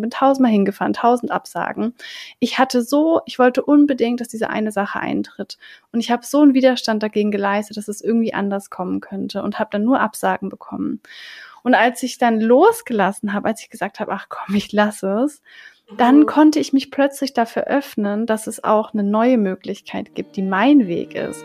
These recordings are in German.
bin tausendmal hingefahren, tausend Absagen. Ich hatte so, ich wollte unbedingt, dass diese eine Sache eintritt. Und ich habe so einen Widerstand dagegen geleistet, dass es irgendwie anders kommen könnte und habe dann nur Absagen bekommen. Und als ich dann losgelassen habe, als ich gesagt habe, ach komm, ich lasse es, dann mhm. konnte ich mich plötzlich dafür öffnen, dass es auch eine neue Möglichkeit gibt, die mein Weg ist.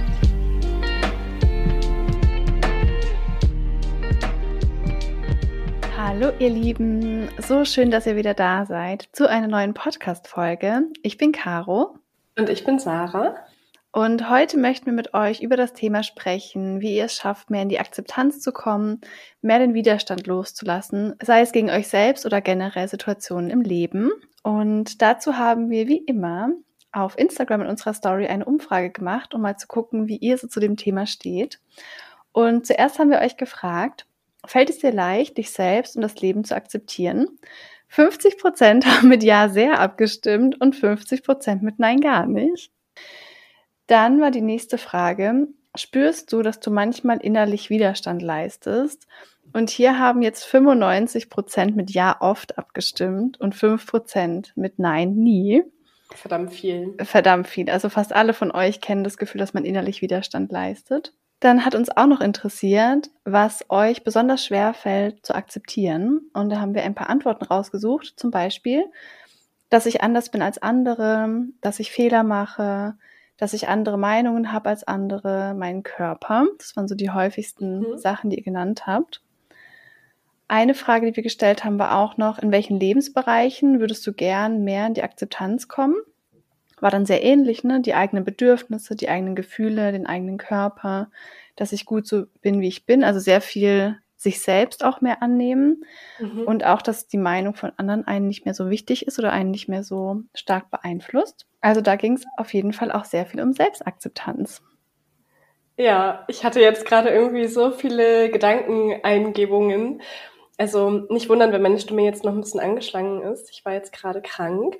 Hallo ihr Lieben, so schön, dass ihr wieder da seid zu einer neuen Podcast-Folge. Ich bin Caro. Und ich bin Sarah. Und heute möchten wir mit euch über das Thema sprechen, wie ihr es schafft, mehr in die Akzeptanz zu kommen, mehr den Widerstand loszulassen, sei es gegen euch selbst oder generell Situationen im Leben. Und dazu haben wir wie immer auf Instagram in unserer Story eine Umfrage gemacht, um mal zu gucken, wie ihr so zu dem Thema steht. Und zuerst haben wir euch gefragt, fällt es dir leicht, dich selbst und das Leben zu akzeptieren? 50 Prozent haben mit Ja sehr abgestimmt und 50 Prozent mit Nein gar nicht. Dann war die nächste Frage, spürst du, dass du manchmal innerlich Widerstand leistest? Und hier haben jetzt 95 Prozent mit Ja oft abgestimmt und 5 Prozent mit Nein nie. Verdammt viel. Verdammt viel. Also fast alle von euch kennen das Gefühl, dass man innerlich Widerstand leistet. Dann hat uns auch noch interessiert, was euch besonders schwer fällt zu akzeptieren. Und da haben wir ein paar Antworten rausgesucht. Zum Beispiel, dass ich anders bin als andere, dass ich Fehler mache, dass ich andere Meinungen habe als andere, meinen Körper. Das waren so die häufigsten mhm. Sachen, die ihr genannt habt. Eine Frage, die wir gestellt haben, war auch noch, in welchen Lebensbereichen würdest du gern mehr in die Akzeptanz kommen? War dann sehr ähnlich, ne? Die eigenen Bedürfnisse, die eigenen Gefühle, den eigenen Körper, dass ich gut so bin, wie ich bin. Also sehr viel sich selbst auch mehr annehmen mhm. und auch, dass die Meinung von anderen einen nicht mehr so wichtig ist oder einen nicht mehr so stark beeinflusst. Also da ging es auf jeden Fall auch sehr viel um Selbstakzeptanz. Ja, ich hatte jetzt gerade irgendwie so viele Gedankeneingebungen. Also nicht wundern, wenn meine Stimme jetzt noch ein bisschen angeschlagen ist. Ich war jetzt gerade krank.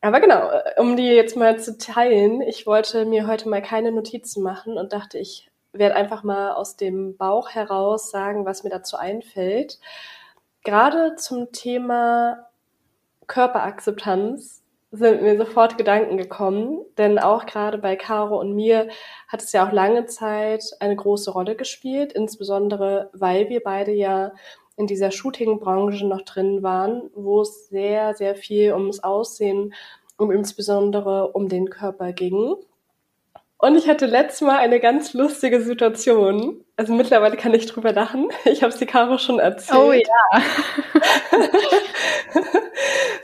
Aber genau, um die jetzt mal zu teilen, ich wollte mir heute mal keine Notizen machen und dachte, ich werde einfach mal aus dem Bauch heraus sagen, was mir dazu einfällt. Gerade zum Thema Körperakzeptanz sind mir sofort Gedanken gekommen, denn auch gerade bei Caro und mir hat es ja auch lange Zeit eine große Rolle gespielt, insbesondere weil wir beide ja in dieser Shooting-Branche noch drin waren, wo es sehr, sehr viel ums Aussehen, um insbesondere um den Körper ging. Und ich hatte letztes Mal eine ganz lustige Situation. Also mittlerweile kann ich drüber lachen. Ich habe es die Caro schon erzählt. Oh ja.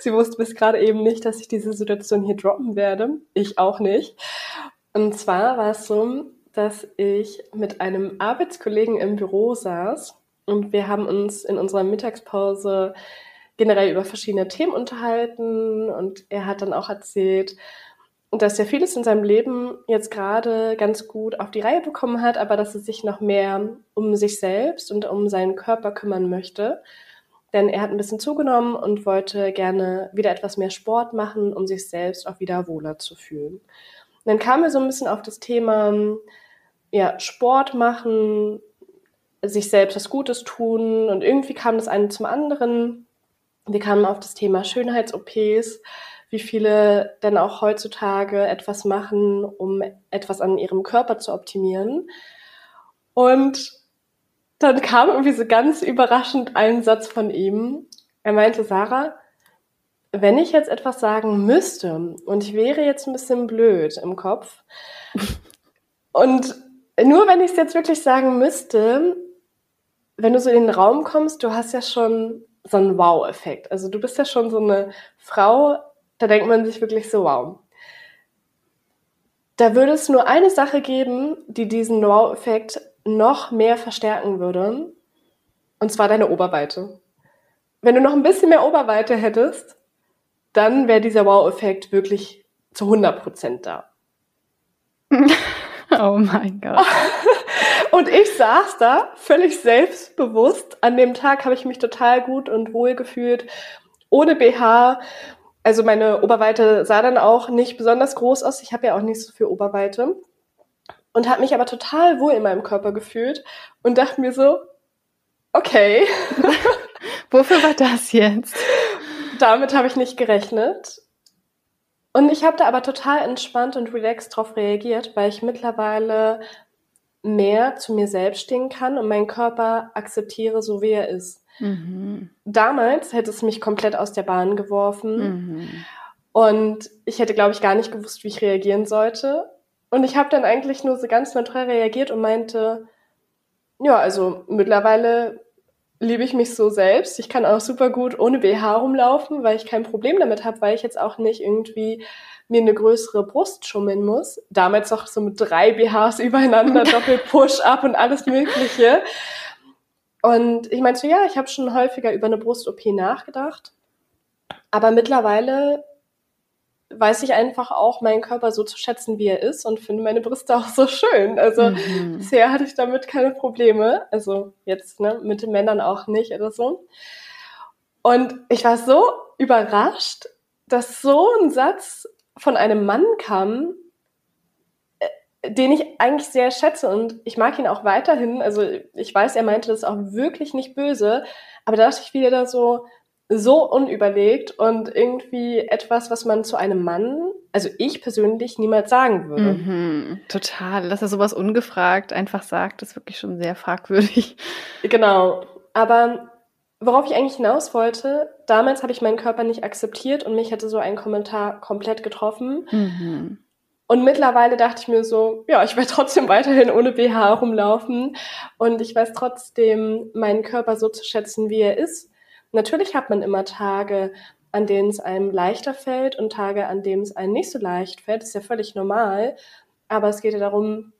Sie wusste bis gerade eben nicht, dass ich diese Situation hier droppen werde. Ich auch nicht. Und zwar war es so, dass ich mit einem Arbeitskollegen im Büro saß und wir haben uns in unserer Mittagspause generell über verschiedene Themen unterhalten und er hat dann auch erzählt, dass er vieles in seinem Leben jetzt gerade ganz gut auf die Reihe bekommen hat, aber dass er sich noch mehr um sich selbst und um seinen Körper kümmern möchte. Denn er hat ein bisschen zugenommen und wollte gerne wieder etwas mehr Sport machen, um sich selbst auch wieder wohler zu fühlen. Und dann kam er so ein bisschen auf das Thema, ja, Sport machen, sich selbst was Gutes tun und irgendwie kam das eine zum anderen. Wir kamen auf das Thema Schönheits-OPs wie viele denn auch heutzutage etwas machen, um etwas an ihrem Körper zu optimieren. Und dann kam irgendwie so ganz überraschend ein Satz von ihm. Er meinte, Sarah, wenn ich jetzt etwas sagen müsste und ich wäre jetzt ein bisschen blöd im Kopf und nur wenn ich es jetzt wirklich sagen müsste, wenn du so in den Raum kommst, du hast ja schon so einen Wow-Effekt. Also du bist ja schon so eine Frau, da denkt man sich wirklich so, wow. Da würde es nur eine Sache geben, die diesen Wow-Effekt noch mehr verstärken würde. Und zwar deine Oberweite. Wenn du noch ein bisschen mehr Oberweite hättest, dann wäre dieser Wow-Effekt wirklich zu 100 Prozent da. oh mein Gott. und ich saß da völlig selbstbewusst. An dem Tag habe ich mich total gut und wohl gefühlt, ohne BH. Also meine Oberweite sah dann auch nicht besonders groß aus. Ich habe ja auch nicht so viel Oberweite. Und habe mich aber total wohl in meinem Körper gefühlt und dachte mir so, okay. Wofür war das jetzt? Damit habe ich nicht gerechnet. Und ich habe da aber total entspannt und relaxed drauf reagiert, weil ich mittlerweile mehr zu mir selbst stehen kann und meinen Körper akzeptiere, so wie er ist. Mhm. Damals hätte es mich komplett aus der Bahn geworfen. Mhm. Und ich hätte, glaube ich, gar nicht gewusst, wie ich reagieren sollte. Und ich habe dann eigentlich nur so ganz neutral reagiert und meinte, ja, also mittlerweile liebe ich mich so selbst. Ich kann auch super gut ohne BH rumlaufen, weil ich kein Problem damit habe, weil ich jetzt auch nicht irgendwie mir eine größere Brust schummeln muss. Damals auch so mit drei BHs übereinander, Doppel-Push-Up und alles Mögliche. Und ich meinte so, ja, ich habe schon häufiger über eine Brust-OP nachgedacht. Aber mittlerweile weiß ich einfach auch, meinen Körper so zu schätzen, wie er ist und finde meine Brüste auch so schön. Also mhm. bisher hatte ich damit keine Probleme. Also jetzt ne, mit den Männern auch nicht oder so. Und ich war so überrascht, dass so ein Satz von einem Mann kam, äh, den ich eigentlich sehr schätze und ich mag ihn auch weiterhin. Also ich weiß, er meinte das auch wirklich nicht böse, aber da dachte ich wieder so, so unüberlegt und irgendwie etwas, was man zu einem Mann, also ich persönlich, niemals sagen würde. Mhm, total. Dass er sowas ungefragt einfach sagt, ist wirklich schon sehr fragwürdig. Genau. Aber worauf ich eigentlich hinaus wollte, damals habe ich meinen Körper nicht akzeptiert und mich hätte so ein Kommentar komplett getroffen. Mhm. Und mittlerweile dachte ich mir so, ja, ich werde trotzdem weiterhin ohne BH rumlaufen und ich weiß trotzdem, meinen Körper so zu schätzen, wie er ist Natürlich hat man immer Tage, an denen es einem leichter fällt und Tage, an denen es einem nicht so leicht fällt. Das ist ja völlig normal. Aber es geht ja darum,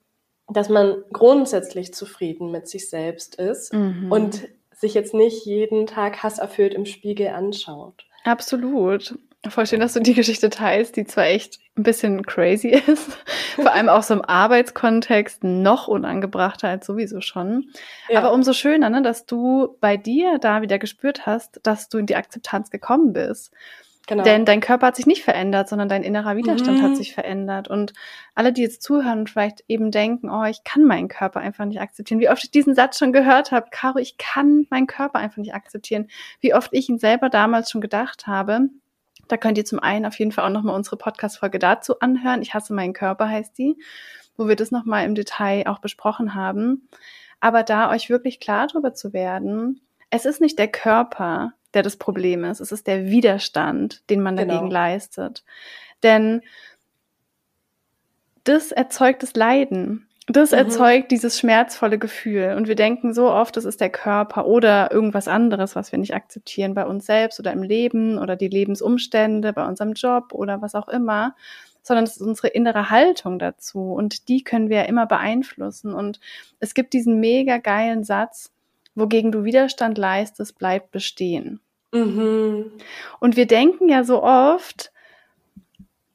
dass man grundsätzlich zufrieden mit sich selbst ist mhm. und sich jetzt nicht jeden Tag hasserfüllt im Spiegel anschaut. Absolut. Voll schön, dass du die Geschichte teilst, die zwar echt ein bisschen crazy ist, vor allem auch so im Arbeitskontext noch unangebrachter als sowieso schon. Ja. Aber umso schöner, ne, dass du bei dir da wieder gespürt hast, dass du in die Akzeptanz gekommen bist. Genau. Denn dein Körper hat sich nicht verändert, sondern dein innerer Widerstand mhm. hat sich verändert. Und alle, die jetzt zuhören und vielleicht eben denken, oh, ich kann meinen Körper einfach nicht akzeptieren. Wie oft ich diesen Satz schon gehört habe, Caro, ich kann meinen Körper einfach nicht akzeptieren. Wie oft ich ihn selber damals schon gedacht habe. Da könnt ihr zum einen auf jeden Fall auch nochmal unsere Podcast-Folge dazu anhören. Ich hasse meinen Körper heißt die, wo wir das nochmal im Detail auch besprochen haben. Aber da euch wirklich klar darüber zu werden, es ist nicht der Körper, der das Problem ist. Es ist der Widerstand, den man dagegen genau. leistet. Denn das erzeugt das Leiden. Das mhm. erzeugt dieses schmerzvolle Gefühl. Und wir denken so oft, das ist der Körper oder irgendwas anderes, was wir nicht akzeptieren bei uns selbst oder im Leben oder die Lebensumstände, bei unserem Job oder was auch immer, sondern es ist unsere innere Haltung dazu. Und die können wir ja immer beeinflussen. Und es gibt diesen mega geilen Satz, wogegen du Widerstand leistest, bleibt bestehen. Mhm. Und wir denken ja so oft,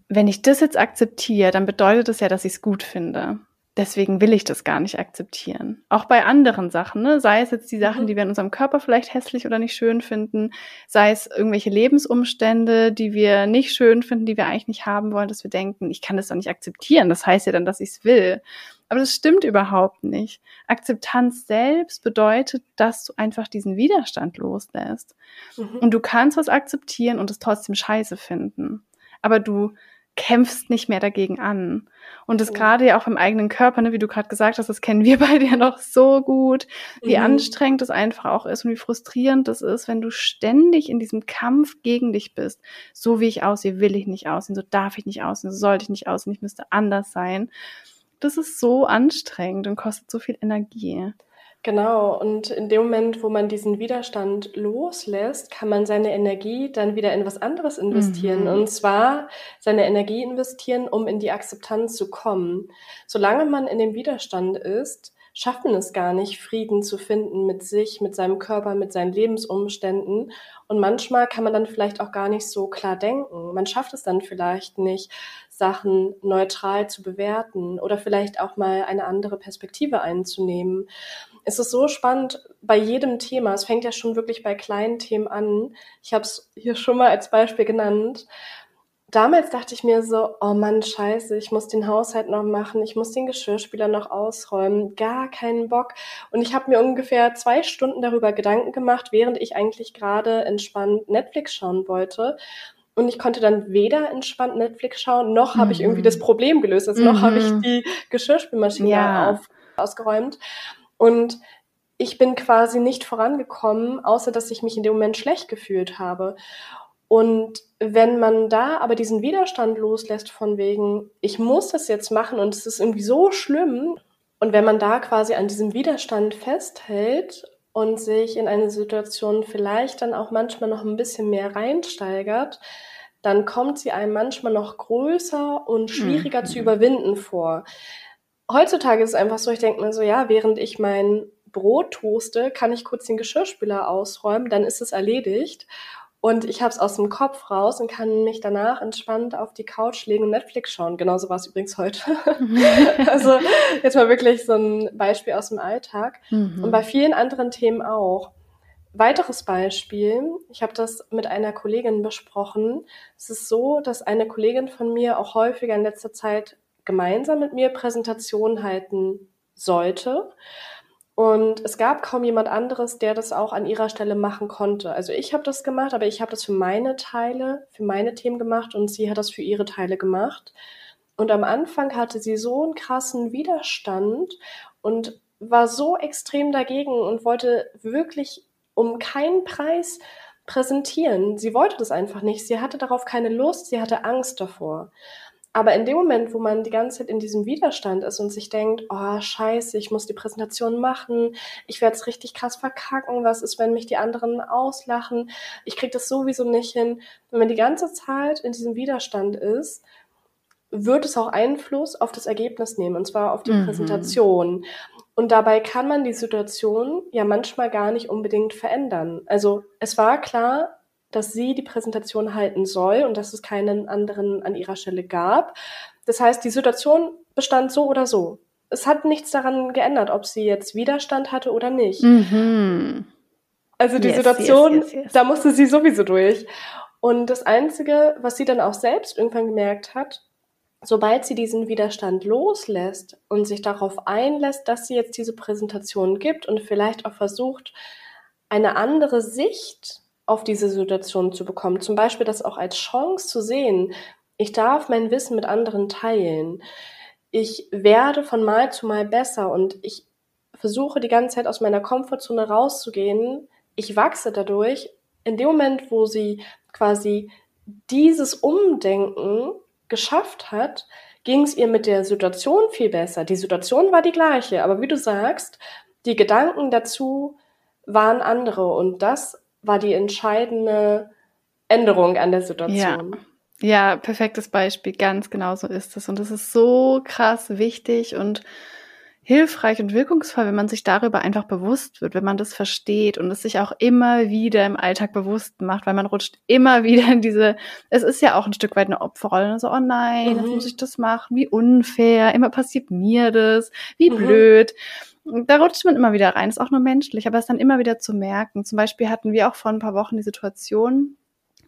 wenn ich das jetzt akzeptiere, dann bedeutet das ja, dass ich es gut finde deswegen will ich das gar nicht akzeptieren. Auch bei anderen Sachen, ne? sei es jetzt die Sachen, mhm. die wir in unserem Körper vielleicht hässlich oder nicht schön finden, sei es irgendwelche Lebensumstände, die wir nicht schön finden, die wir eigentlich nicht haben wollen, dass wir denken, ich kann das doch nicht akzeptieren. Das heißt ja dann, dass ich es will. Aber das stimmt überhaupt nicht. Akzeptanz selbst bedeutet, dass du einfach diesen Widerstand loslässt. Mhm. Und du kannst was akzeptieren und es trotzdem scheiße finden. Aber du kämpfst nicht mehr dagegen an. Und das oh. gerade ja auch im eigenen Körper, ne, wie du gerade gesagt hast, das kennen wir beide ja noch so gut, wie mhm. anstrengend es einfach auch ist und wie frustrierend das ist, wenn du ständig in diesem Kampf gegen dich bist. So wie ich aussehe, will ich nicht aussehen, so darf ich nicht aussehen, so sollte ich nicht aussehen, ich müsste anders sein. Das ist so anstrengend und kostet so viel Energie. Genau, und in dem Moment, wo man diesen Widerstand loslässt, kann man seine Energie dann wieder in was anderes investieren. Mhm. Und zwar seine Energie investieren, um in die Akzeptanz zu kommen. Solange man in dem Widerstand ist, schafft man es gar nicht, Frieden zu finden mit sich, mit seinem Körper, mit seinen Lebensumständen. Und manchmal kann man dann vielleicht auch gar nicht so klar denken. Man schafft es dann vielleicht nicht, Sachen neutral zu bewerten oder vielleicht auch mal eine andere Perspektive einzunehmen. Es ist so spannend bei jedem Thema. Es fängt ja schon wirklich bei kleinen Themen an. Ich habe es hier schon mal als Beispiel genannt damals dachte ich mir so, oh Mann, scheiße, ich muss den Haushalt noch machen, ich muss den Geschirrspüler noch ausräumen, gar keinen Bock. Und ich habe mir ungefähr zwei Stunden darüber Gedanken gemacht, während ich eigentlich gerade entspannt Netflix schauen wollte. Und ich konnte dann weder entspannt Netflix schauen, noch habe ich irgendwie das mhm. Problem gelöst. Also mhm. noch habe ich die Geschirrspülmaschine ja. auf, ausgeräumt. Und ich bin quasi nicht vorangekommen, außer dass ich mich in dem Moment schlecht gefühlt habe. Und wenn man da aber diesen Widerstand loslässt von wegen, ich muss das jetzt machen und es ist irgendwie so schlimm, und wenn man da quasi an diesem Widerstand festhält und sich in eine Situation vielleicht dann auch manchmal noch ein bisschen mehr reinsteigert, dann kommt sie einem manchmal noch größer und schwieriger mhm. zu überwinden vor. Heutzutage ist es einfach so, ich denke mir so, ja, während ich mein Brot toaste, kann ich kurz den Geschirrspüler ausräumen, dann ist es erledigt. Und ich habe es aus dem Kopf raus und kann mich danach entspannt auf die Couch legen und Netflix schauen. Genauso war es übrigens heute. also jetzt mal wirklich so ein Beispiel aus dem Alltag. Mhm. Und bei vielen anderen Themen auch. Weiteres Beispiel, ich habe das mit einer Kollegin besprochen. Es ist so, dass eine Kollegin von mir auch häufiger in letzter Zeit gemeinsam mit mir Präsentationen halten sollte. Und es gab kaum jemand anderes, der das auch an ihrer Stelle machen konnte. Also ich habe das gemacht, aber ich habe das für meine Teile, für meine Themen gemacht und sie hat das für ihre Teile gemacht. Und am Anfang hatte sie so einen krassen Widerstand und war so extrem dagegen und wollte wirklich um keinen Preis präsentieren. Sie wollte das einfach nicht. Sie hatte darauf keine Lust, sie hatte Angst davor. Aber in dem Moment, wo man die ganze Zeit in diesem Widerstand ist und sich denkt, oh scheiße, ich muss die Präsentation machen, ich werde es richtig krass verkacken, was ist, wenn mich die anderen auslachen, ich kriege das sowieso nicht hin. Wenn man die ganze Zeit in diesem Widerstand ist, wird es auch Einfluss auf das Ergebnis nehmen, und zwar auf die mhm. Präsentation. Und dabei kann man die Situation ja manchmal gar nicht unbedingt verändern. Also es war klar, dass sie die Präsentation halten soll und dass es keinen anderen an ihrer Stelle gab. Das heißt, die Situation bestand so oder so. Es hat nichts daran geändert, ob sie jetzt Widerstand hatte oder nicht. Mhm. Also die yes, Situation, yes, yes, da musste sie sowieso durch. Und das Einzige, was sie dann auch selbst irgendwann gemerkt hat, sobald sie diesen Widerstand loslässt und sich darauf einlässt, dass sie jetzt diese Präsentation gibt und vielleicht auch versucht, eine andere Sicht auf diese Situation zu bekommen. Zum Beispiel das auch als Chance zu sehen. Ich darf mein Wissen mit anderen teilen. Ich werde von Mal zu Mal besser und ich versuche die ganze Zeit aus meiner Komfortzone rauszugehen. Ich wachse dadurch. In dem Moment, wo sie quasi dieses Umdenken geschafft hat, ging es ihr mit der Situation viel besser. Die Situation war die gleiche, aber wie du sagst, die Gedanken dazu waren andere und das war die entscheidende Änderung an der Situation. Ja. Ja, perfektes Beispiel, ganz genau so ist es. Und es ist so krass wichtig und hilfreich und wirkungsvoll, wenn man sich darüber einfach bewusst wird, wenn man das versteht und es sich auch immer wieder im Alltag bewusst macht, weil man rutscht immer wieder in diese, es ist ja auch ein Stück weit eine Opferrolle, so, oh nein, mhm. jetzt muss ich das machen, wie unfair, immer passiert mir das, wie mhm. blöd da rutscht man immer wieder rein, ist auch nur menschlich, aber es dann immer wieder zu merken. Zum Beispiel hatten wir auch vor ein paar Wochen die Situation,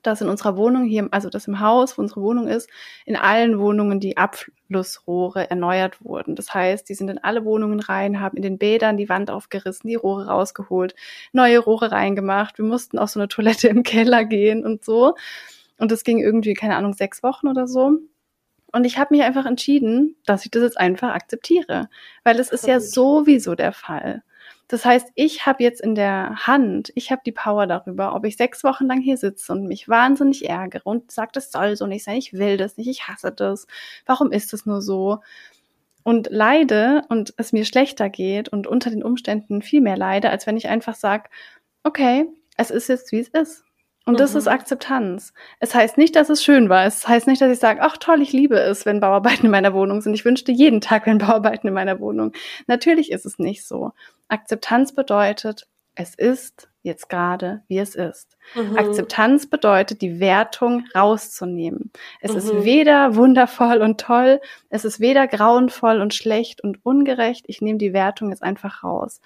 dass in unserer Wohnung hier, also das im Haus, wo unsere Wohnung ist, in allen Wohnungen die Abflussrohre erneuert wurden. Das heißt, die sind in alle Wohnungen rein, haben in den Bädern die Wand aufgerissen, die Rohre rausgeholt, neue Rohre reingemacht. Wir mussten auf so eine Toilette im Keller gehen und so. Und das ging irgendwie, keine Ahnung, sechs Wochen oder so. Und ich habe mich einfach entschieden, dass ich das jetzt einfach akzeptiere, weil es ist ja sowieso der Fall. Das heißt, ich habe jetzt in der Hand, ich habe die Power darüber, ob ich sechs Wochen lang hier sitze und mich wahnsinnig ärgere und sage, das soll so nicht sein, ich will das nicht, ich hasse das, warum ist es nur so? Und leide und es mir schlechter geht und unter den Umständen viel mehr leide, als wenn ich einfach sage, okay, es ist jetzt, wie es ist. Und das ist mhm. Akzeptanz. Es heißt nicht, dass es schön war. Es heißt nicht, dass ich sage, ach toll, ich liebe es, wenn Bauarbeiten in meiner Wohnung sind. Ich wünschte jeden Tag, wenn Bauarbeiten in meiner Wohnung. Natürlich ist es nicht so. Akzeptanz bedeutet, es ist jetzt gerade, wie es ist. Mhm. Akzeptanz bedeutet, die Wertung rauszunehmen. Es mhm. ist weder wundervoll und toll, es ist weder grauenvoll und schlecht und ungerecht. Ich nehme die Wertung jetzt einfach raus.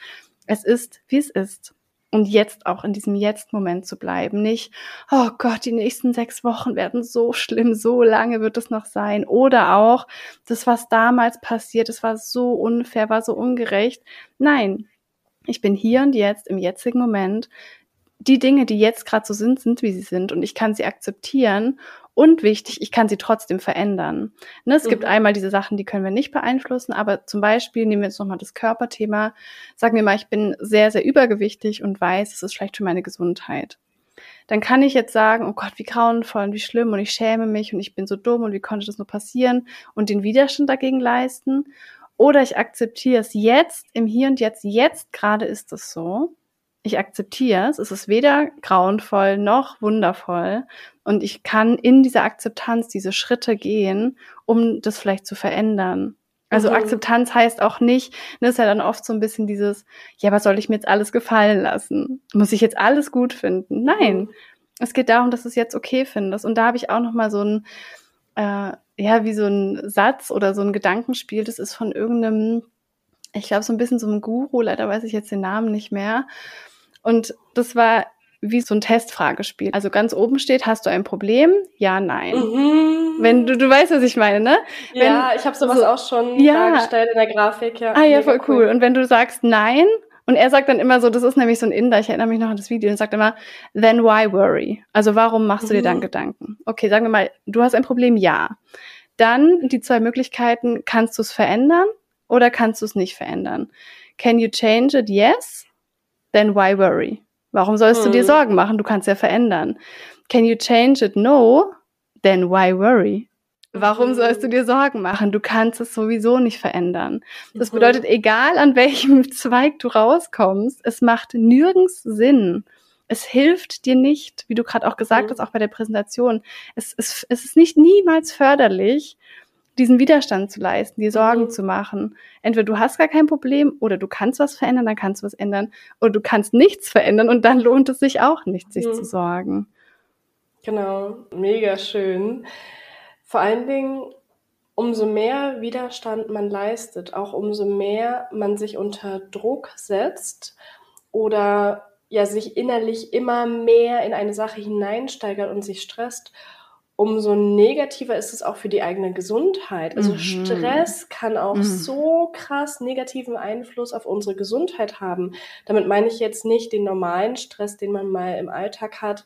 Es ist, wie es ist. Und jetzt auch in diesem Jetzt-Moment zu bleiben. Nicht, oh Gott, die nächsten sechs Wochen werden so schlimm, so lange wird es noch sein. Oder auch, das, was damals passiert, es war so unfair, war so ungerecht. Nein, ich bin hier und jetzt im jetzigen Moment. Die Dinge, die jetzt gerade so sind, sind, wie sie sind und ich kann sie akzeptieren. Und wichtig, ich kann sie trotzdem verändern. Ne, es mhm. gibt einmal diese Sachen, die können wir nicht beeinflussen, aber zum Beispiel nehmen wir jetzt nochmal das Körperthema. Sagen wir mal, ich bin sehr, sehr übergewichtig und weiß, es ist schlecht für meine Gesundheit. Dann kann ich jetzt sagen, oh Gott, wie grauenvoll und wie schlimm und ich schäme mich und ich bin so dumm und wie konnte das nur passieren und den Widerstand dagegen leisten. Oder ich akzeptiere es jetzt, im Hier und Jetzt, jetzt gerade ist es so. Ich akzeptiere es. Es ist weder grauenvoll noch wundervoll. Und ich kann in dieser Akzeptanz diese Schritte gehen, um das vielleicht zu verändern. Also mhm. Akzeptanz heißt auch nicht, das ist ja dann oft so ein bisschen dieses, ja, was soll ich mir jetzt alles gefallen lassen? Muss ich jetzt alles gut finden? Nein. Mhm. Es geht darum, dass du es jetzt okay findest. Und da habe ich auch noch mal so ein, äh, ja, wie so ein Satz oder so ein Gedankenspiel. Das ist von irgendeinem, ich glaube, so ein bisschen so ein Guru, leider weiß ich jetzt den Namen nicht mehr. Und das war wie so ein Testfragespiel. Also ganz oben steht, hast du ein Problem? Ja, nein. Mhm. Wenn du, du weißt, was ich meine, ne? Wenn, ja, ich habe sowas so, auch schon ja. dargestellt in der Grafik, ja. Ah ja, voll cool. cool. Und wenn du sagst nein, und er sagt dann immer so, das ist nämlich so ein Inder, ich erinnere mich noch an das Video, und sagt immer, then why worry? Also warum machst du dir dann mhm. Gedanken? Okay, sagen wir mal, du hast ein Problem, ja. Dann die zwei Möglichkeiten, kannst du es verändern oder kannst du es nicht verändern? Can you change it? Yes. Then why worry? Warum sollst hm. du dir mhm. Sorgen machen? Du kannst ja verändern. Can you change it? No. Then why worry? Warum sollst du dir Sorgen machen? Du kannst es sowieso nicht verändern. Das mhm. bedeutet, egal an welchem Zweig du rauskommst, es macht nirgends Sinn. Es hilft dir nicht, wie du gerade auch gesagt mhm. hast, auch bei der Präsentation. Es, es, es ist nicht niemals förderlich, diesen Widerstand zu leisten, dir Sorgen mhm. zu machen. Entweder du hast gar kein Problem oder du kannst was verändern, dann kannst du was ändern. Oder du kannst nichts verändern und dann lohnt es sich auch nicht, sich mhm. zu sorgen. Genau, mega schön. Vor allen Dingen, umso mehr Widerstand man leistet, auch umso mehr man sich unter Druck setzt oder ja sich innerlich immer mehr in eine Sache hineinsteigert und sich stresst, umso negativer ist es auch für die eigene Gesundheit. Also mhm. Stress kann auch mhm. so krass negativen Einfluss auf unsere Gesundheit haben. Damit meine ich jetzt nicht den normalen Stress, den man mal im Alltag hat,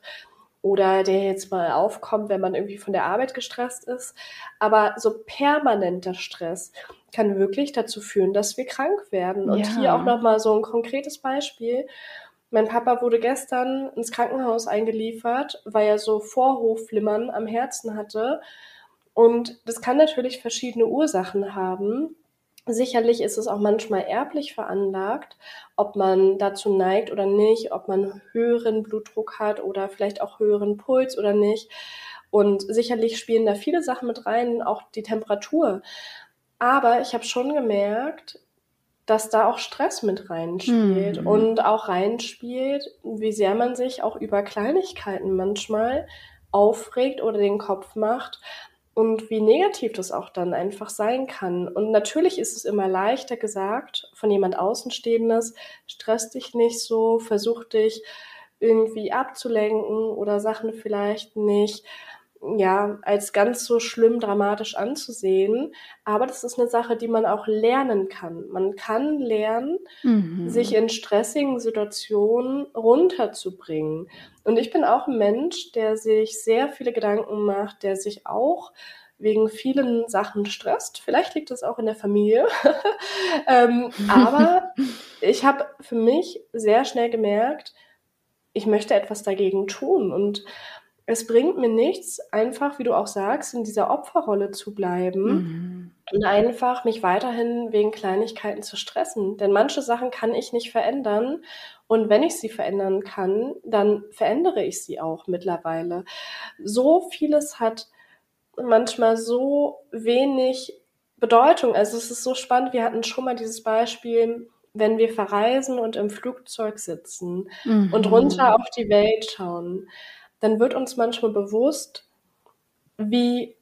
oder der jetzt mal aufkommt, wenn man irgendwie von der Arbeit gestresst ist. Aber so permanenter Stress kann wirklich dazu führen, dass wir krank werden. Und ja. hier auch nochmal so ein konkretes Beispiel. Mein Papa wurde gestern ins Krankenhaus eingeliefert, weil er so Vorhofflimmern am Herzen hatte. Und das kann natürlich verschiedene Ursachen haben. Sicherlich ist es auch manchmal erblich veranlagt, ob man dazu neigt oder nicht, ob man höheren Blutdruck hat oder vielleicht auch höheren Puls oder nicht. Und sicherlich spielen da viele Sachen mit rein, auch die Temperatur. Aber ich habe schon gemerkt, dass da auch Stress mit reinspielt mhm. und auch reinspielt, wie sehr man sich auch über Kleinigkeiten manchmal aufregt oder den Kopf macht, und wie negativ das auch dann einfach sein kann. Und natürlich ist es immer leichter gesagt von jemand Außenstehendes, stress dich nicht so, versuch dich irgendwie abzulenken oder Sachen vielleicht nicht ja, als ganz so schlimm dramatisch anzusehen. Aber das ist eine Sache, die man auch lernen kann. Man kann lernen, mhm. sich in stressigen Situationen runterzubringen. Und ich bin auch ein Mensch, der sich sehr viele Gedanken macht, der sich auch wegen vielen Sachen stresst. Vielleicht liegt das auch in der Familie. ähm, aber ich habe für mich sehr schnell gemerkt, ich möchte etwas dagegen tun. Und es bringt mir nichts, einfach, wie du auch sagst, in dieser Opferrolle zu bleiben mhm. und einfach mich weiterhin wegen Kleinigkeiten zu stressen. Denn manche Sachen kann ich nicht verändern. Und wenn ich sie verändern kann, dann verändere ich sie auch mittlerweile. So vieles hat manchmal so wenig Bedeutung. Also es ist so spannend. Wir hatten schon mal dieses Beispiel, wenn wir verreisen und im Flugzeug sitzen mhm. und runter auf die Welt schauen, dann wird uns manchmal bewusst, wie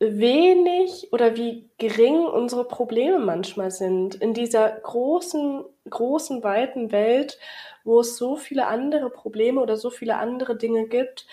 wenig oder wie gering unsere Probleme manchmal sind in dieser großen, großen, weiten Welt, wo es so viele andere Probleme oder so viele andere Dinge gibt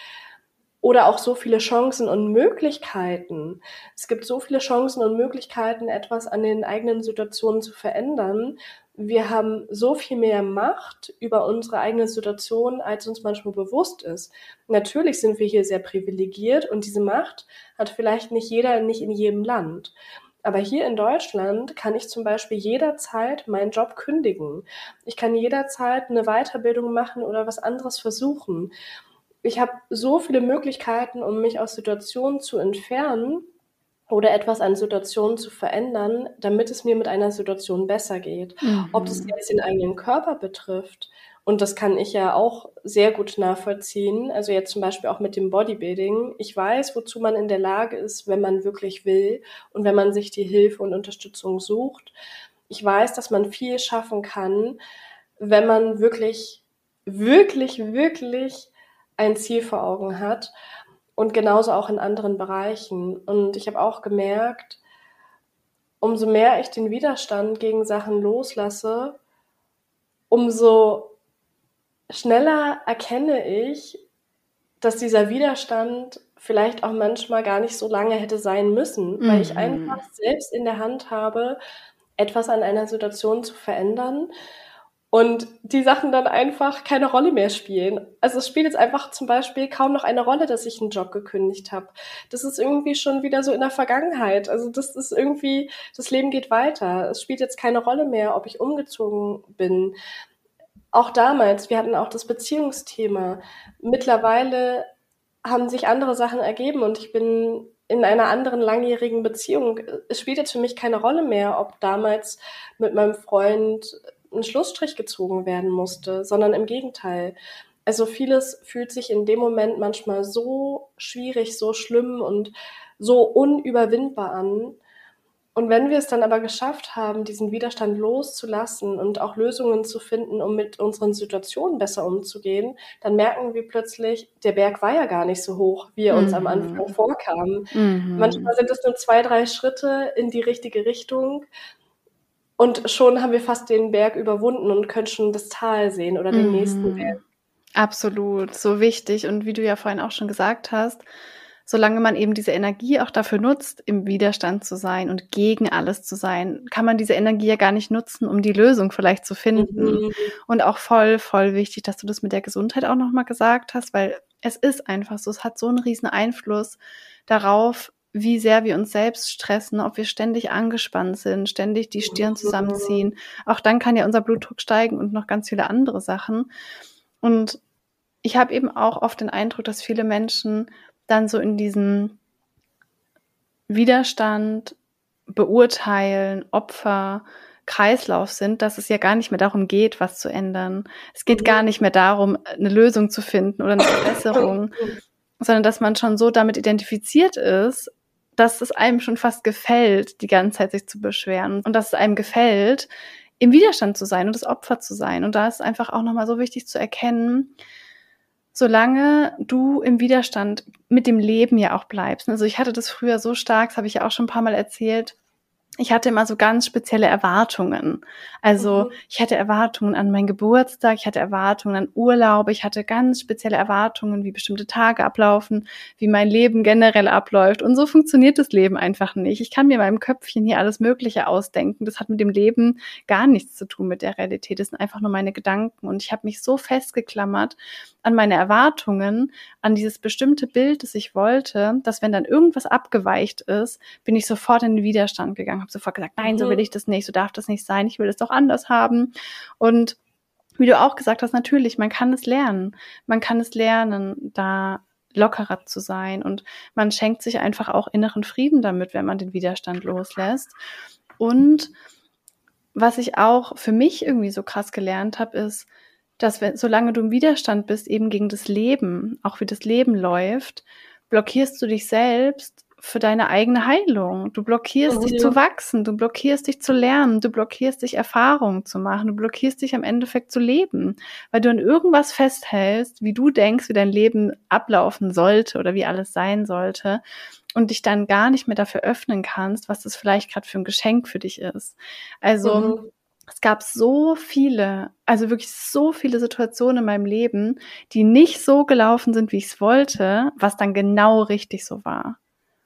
oder auch so viele Chancen und Möglichkeiten. Es gibt so viele Chancen und Möglichkeiten, etwas an den eigenen Situationen zu verändern wir haben so viel mehr Macht über unsere eigene Situation, als uns manchmal bewusst ist. Natürlich sind wir hier sehr privilegiert und diese Macht hat vielleicht nicht jeder, nicht in jedem Land. Aber hier in Deutschland kann ich zum Beispiel jederzeit meinen Job kündigen. Ich kann jederzeit eine Weiterbildung machen oder was anderes versuchen. Ich habe so viele Möglichkeiten, um mich aus Situationen zu entfernen, oder etwas an Situationen zu verändern, damit es mir mit einer Situation besser geht. Mhm. Ob das jetzt den eigenen Körper betrifft, und das kann ich ja auch sehr gut nachvollziehen. Also jetzt zum Beispiel auch mit dem Bodybuilding. Ich weiß, wozu man in der Lage ist, wenn man wirklich will und wenn man sich die Hilfe und Unterstützung sucht. Ich weiß, dass man viel schaffen kann, wenn man wirklich, wirklich, wirklich ein Ziel vor Augen hat. Und genauso auch in anderen Bereichen. Und ich habe auch gemerkt, umso mehr ich den Widerstand gegen Sachen loslasse, umso schneller erkenne ich, dass dieser Widerstand vielleicht auch manchmal gar nicht so lange hätte sein müssen, mhm. weil ich mhm. einfach selbst in der Hand habe, etwas an einer Situation zu verändern und die Sachen dann einfach keine Rolle mehr spielen. Also es spielt jetzt einfach zum Beispiel kaum noch eine Rolle, dass ich einen Job gekündigt habe. Das ist irgendwie schon wieder so in der Vergangenheit. Also das ist irgendwie, das Leben geht weiter. Es spielt jetzt keine Rolle mehr, ob ich umgezogen bin. Auch damals, wir hatten auch das Beziehungsthema. Mittlerweile haben sich andere Sachen ergeben und ich bin in einer anderen langjährigen Beziehung. Es spielt jetzt für mich keine Rolle mehr, ob damals mit meinem Freund ein Schlussstrich gezogen werden musste, sondern im Gegenteil. Also vieles fühlt sich in dem Moment manchmal so schwierig, so schlimm und so unüberwindbar an. Und wenn wir es dann aber geschafft haben, diesen Widerstand loszulassen und auch Lösungen zu finden, um mit unseren Situationen besser umzugehen, dann merken wir plötzlich, der Berg war ja gar nicht so hoch, wie er uns mhm. am Anfang vorkam. Mhm. Manchmal sind es nur zwei, drei Schritte in die richtige Richtung. Und schon haben wir fast den Berg überwunden und können schon das Tal sehen oder den mhm. nächsten Berg. Absolut, so wichtig. Und wie du ja vorhin auch schon gesagt hast, solange man eben diese Energie auch dafür nutzt, im Widerstand zu sein und gegen alles zu sein, kann man diese Energie ja gar nicht nutzen, um die Lösung vielleicht zu finden. Mhm. Und auch voll, voll wichtig, dass du das mit der Gesundheit auch nochmal gesagt hast, weil es ist einfach so, es hat so einen riesen Einfluss darauf, wie sehr wir uns selbst stressen, ob wir ständig angespannt sind, ständig die Stirn zusammenziehen. Auch dann kann ja unser Blutdruck steigen und noch ganz viele andere Sachen. Und ich habe eben auch oft den Eindruck, dass viele Menschen dann so in diesem Widerstand, beurteilen, Opfer, Kreislauf sind, dass es ja gar nicht mehr darum geht, was zu ändern. Es geht gar nicht mehr darum, eine Lösung zu finden oder eine Verbesserung, sondern dass man schon so damit identifiziert ist, dass es einem schon fast gefällt, die ganze Zeit sich zu beschweren und dass es einem gefällt, im Widerstand zu sein und das Opfer zu sein. Und da ist einfach auch nochmal so wichtig zu erkennen, solange du im Widerstand mit dem Leben ja auch bleibst. Also ich hatte das früher so stark, das habe ich ja auch schon ein paar Mal erzählt, ich hatte immer so ganz spezielle Erwartungen. Also mhm. ich hatte Erwartungen an meinen Geburtstag, ich hatte Erwartungen an Urlaub, ich hatte ganz spezielle Erwartungen, wie bestimmte Tage ablaufen, wie mein Leben generell abläuft. Und so funktioniert das Leben einfach nicht. Ich kann mir in meinem Köpfchen hier alles Mögliche ausdenken. Das hat mit dem Leben gar nichts zu tun mit der Realität. Das sind einfach nur meine Gedanken. Und ich habe mich so festgeklammert an meine Erwartungen, an dieses bestimmte Bild, das ich wollte, dass wenn dann irgendwas abgeweicht ist, bin ich sofort in den Widerstand gegangen habe sofort gesagt, nein, so will mhm. ich das nicht, so darf das nicht sein, ich will es doch anders haben. Und wie du auch gesagt hast, natürlich, man kann es lernen. Man kann es lernen, da lockerer zu sein und man schenkt sich einfach auch inneren Frieden damit, wenn man den Widerstand loslässt. Und was ich auch für mich irgendwie so krass gelernt habe, ist, dass wenn, solange du im Widerstand bist, eben gegen das Leben, auch wie das Leben läuft, blockierst du dich selbst für deine eigene Heilung. Du blockierst dich zu wachsen, du blockierst dich zu lernen, du blockierst dich Erfahrungen zu machen, du blockierst dich am Endeffekt zu leben, weil du an irgendwas festhältst, wie du denkst, wie dein Leben ablaufen sollte oder wie alles sein sollte und dich dann gar nicht mehr dafür öffnen kannst, was das vielleicht gerade für ein Geschenk für dich ist. Also mhm. es gab so viele, also wirklich so viele Situationen in meinem Leben, die nicht so gelaufen sind, wie ich es wollte, was dann genau richtig so war.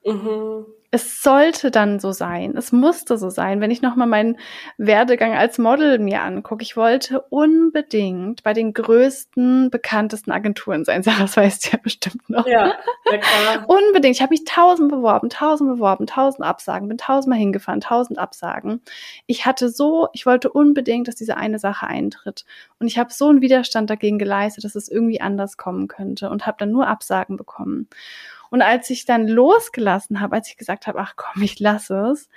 Mhm es sollte dann so sein. Es musste so sein. Wenn ich nochmal meinen Werdegang als Model mir angucke, ich wollte unbedingt bei den größten, bekanntesten Agenturen sein. Sarah, das weißt du ja bestimmt noch. Ja, klar. unbedingt. Ich habe mich tausend beworben, tausend beworben, tausend Absagen, bin tausendmal hingefahren, tausend Absagen. Ich hatte so, ich wollte unbedingt, dass diese eine Sache eintritt. Und ich habe so einen Widerstand dagegen geleistet, dass es irgendwie anders kommen könnte und habe dann nur Absagen bekommen. Und als ich dann losgelassen habe, als ich gesagt habe, ach komm, ich lasse es,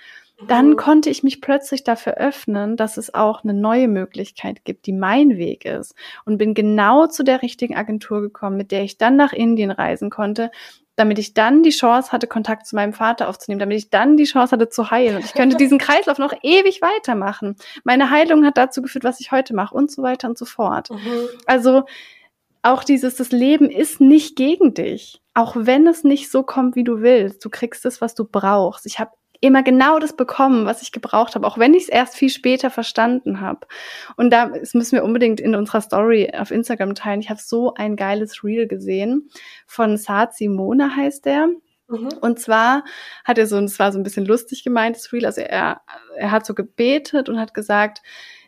dann mhm. konnte ich mich plötzlich dafür öffnen, dass es auch eine neue Möglichkeit gibt, die mein Weg ist. Und bin genau zu der richtigen Agentur gekommen, mit der ich dann nach Indien reisen konnte, damit ich dann die Chance hatte, Kontakt zu meinem Vater aufzunehmen, damit ich dann die Chance hatte zu heilen. Und ich könnte diesen Kreislauf noch ewig weitermachen. Meine Heilung hat dazu geführt, was ich heute mache und so weiter und so fort. Mhm. Also auch dieses, das Leben ist nicht gegen dich. Auch wenn es nicht so kommt, wie du willst. Du kriegst es, was du brauchst. Ich habe immer genau das bekommen, was ich gebraucht habe, auch wenn ich es erst viel später verstanden habe. Und da das müssen wir unbedingt in unserer Story auf Instagram teilen. Ich habe so ein geiles Reel gesehen von Saad Simone heißt der. Mhm. Und zwar hat er so, und es war so ein bisschen lustig gemeint, das Reel, also er, er hat so gebetet und hat gesagt,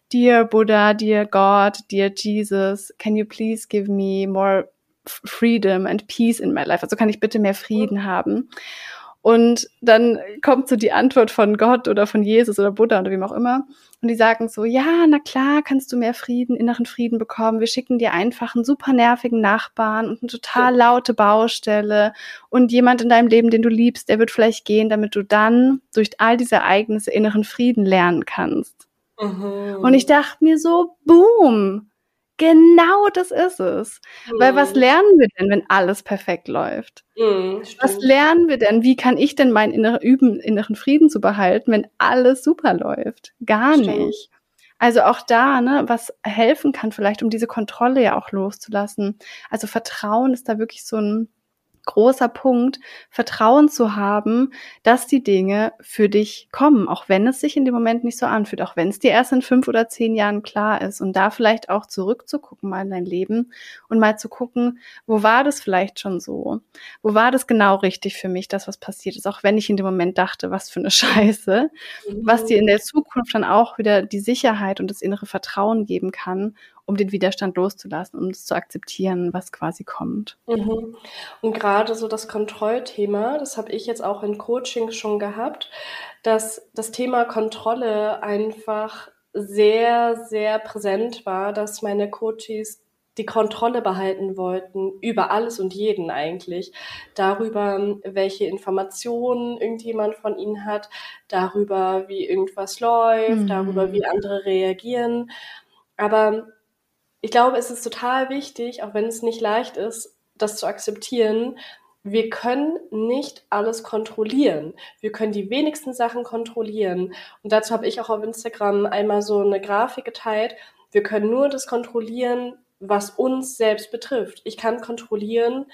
Dear Buddha, dear God, dear Jesus, can you please give me more freedom and peace in my life? Also kann ich bitte mehr Frieden haben? Und dann kommt so die Antwort von Gott oder von Jesus oder Buddha oder wem auch immer. Und die sagen so, ja, na klar, kannst du mehr Frieden, inneren Frieden bekommen. Wir schicken dir einfach einen super nervigen Nachbarn und eine total laute Baustelle und jemand in deinem Leben, den du liebst, der wird vielleicht gehen, damit du dann durch all diese Ereignisse inneren Frieden lernen kannst. Mhm. Und ich dachte mir so, boom, genau das ist es. Mhm. Weil was mhm. lernen wir denn, wenn alles perfekt läuft? Mhm, was lernen wir denn? Wie kann ich denn meinen inneren, üben, inneren Frieden zu behalten, wenn alles super läuft? Gar stimmt. nicht. Also auch da, ne, was helfen kann vielleicht, um diese Kontrolle ja auch loszulassen. Also Vertrauen ist da wirklich so ein großer Punkt, Vertrauen zu haben, dass die Dinge für dich kommen, auch wenn es sich in dem Moment nicht so anfühlt, auch wenn es dir erst in fünf oder zehn Jahren klar ist. Und da vielleicht auch zurückzugucken mal in dein Leben und mal zu gucken, wo war das vielleicht schon so? Wo war das genau richtig für mich, das was passiert ist, auch wenn ich in dem Moment dachte, was für eine Scheiße, was dir in der Zukunft dann auch wieder die Sicherheit und das innere Vertrauen geben kann um den Widerstand loszulassen, um es zu akzeptieren, was quasi kommt. Mhm. Und gerade so das Kontrollthema, das habe ich jetzt auch in Coaching schon gehabt, dass das Thema Kontrolle einfach sehr, sehr präsent war, dass meine Coaches die Kontrolle behalten wollten über alles und jeden eigentlich. Darüber, welche Informationen irgendjemand von ihnen hat, darüber, wie irgendwas läuft, mhm. darüber, wie andere reagieren. Aber ich glaube, es ist total wichtig, auch wenn es nicht leicht ist, das zu akzeptieren. Wir können nicht alles kontrollieren. Wir können die wenigsten Sachen kontrollieren. Und dazu habe ich auch auf Instagram einmal so eine Grafik geteilt. Wir können nur das kontrollieren, was uns selbst betrifft. Ich kann kontrollieren,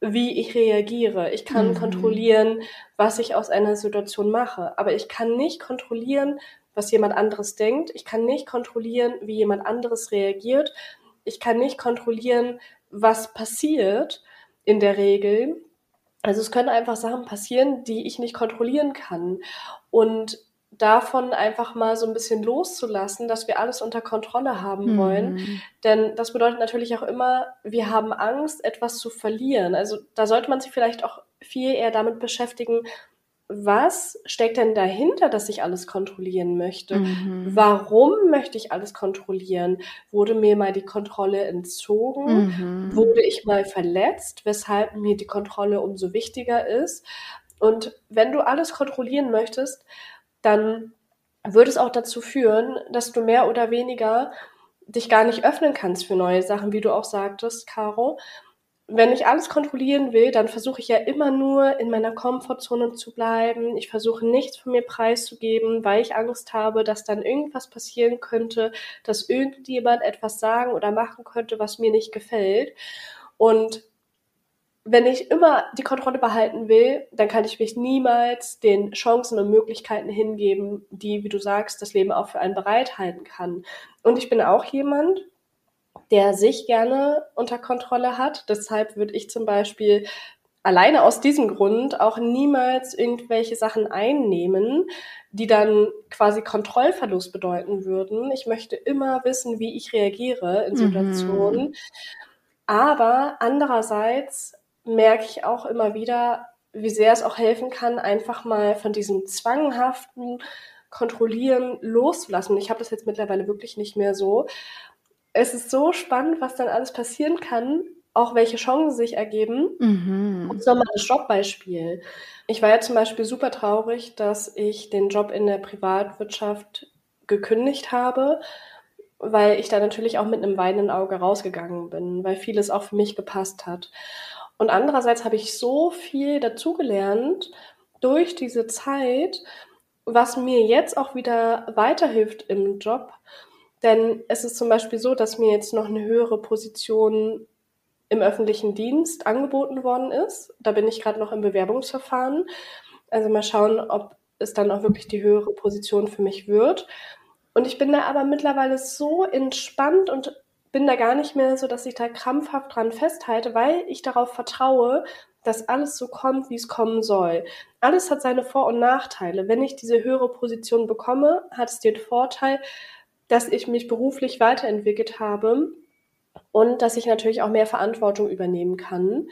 wie ich reagiere. Ich kann mhm. kontrollieren, was ich aus einer Situation mache. Aber ich kann nicht kontrollieren, was jemand anderes denkt. Ich kann nicht kontrollieren, wie jemand anderes reagiert. Ich kann nicht kontrollieren, was passiert in der Regel. Also es können einfach Sachen passieren, die ich nicht kontrollieren kann. Und davon einfach mal so ein bisschen loszulassen, dass wir alles unter Kontrolle haben mhm. wollen. Denn das bedeutet natürlich auch immer, wir haben Angst, etwas zu verlieren. Also da sollte man sich vielleicht auch viel eher damit beschäftigen, was steckt denn dahinter, dass ich alles kontrollieren möchte? Mhm. Warum möchte ich alles kontrollieren? Wurde mir mal die Kontrolle entzogen? Mhm. Wurde ich mal verletzt, weshalb mir die Kontrolle umso wichtiger ist? Und wenn du alles kontrollieren möchtest, dann würde es auch dazu führen, dass du mehr oder weniger dich gar nicht öffnen kannst für neue Sachen, wie du auch sagtest, Caro, wenn ich alles kontrollieren will, dann versuche ich ja immer nur in meiner Komfortzone zu bleiben. Ich versuche nichts von mir preiszugeben, weil ich Angst habe, dass dann irgendwas passieren könnte, dass irgendjemand etwas sagen oder machen könnte, was mir nicht gefällt. Und wenn ich immer die Kontrolle behalten will, dann kann ich mich niemals den Chancen und Möglichkeiten hingeben, die, wie du sagst, das Leben auch für einen bereithalten kann. Und ich bin auch jemand, der sich gerne unter Kontrolle hat. Deshalb würde ich zum Beispiel alleine aus diesem Grund auch niemals irgendwelche Sachen einnehmen, die dann quasi Kontrollverlust bedeuten würden. Ich möchte immer wissen, wie ich reagiere in mhm. Situationen. Mhm. Aber andererseits merke ich auch immer wieder, wie sehr es auch helfen kann, einfach mal von diesem zwanghaften Kontrollieren loszulassen. Ich habe das jetzt mittlerweile wirklich nicht mehr so. Es ist so spannend, was dann alles passieren kann, auch welche Chancen sich ergeben. Mhm. Und nochmal ein Jobbeispiel. Ich war ja zum Beispiel super traurig, dass ich den Job in der Privatwirtschaft gekündigt habe, weil ich da natürlich auch mit einem weinenden Auge rausgegangen bin, weil vieles auch für mich gepasst hat. Und andererseits habe ich so viel dazugelernt durch diese Zeit, was mir jetzt auch wieder weiterhilft im Job. Denn es ist zum Beispiel so, dass mir jetzt noch eine höhere Position im öffentlichen Dienst angeboten worden ist. Da bin ich gerade noch im Bewerbungsverfahren. Also mal schauen, ob es dann auch wirklich die höhere Position für mich wird. Und ich bin da aber mittlerweile so entspannt und bin da gar nicht mehr so, dass ich da krampfhaft dran festhalte, weil ich darauf vertraue, dass alles so kommt, wie es kommen soll. Alles hat seine Vor- und Nachteile. Wenn ich diese höhere Position bekomme, hat es den Vorteil, dass ich mich beruflich weiterentwickelt habe und dass ich natürlich auch mehr Verantwortung übernehmen kann.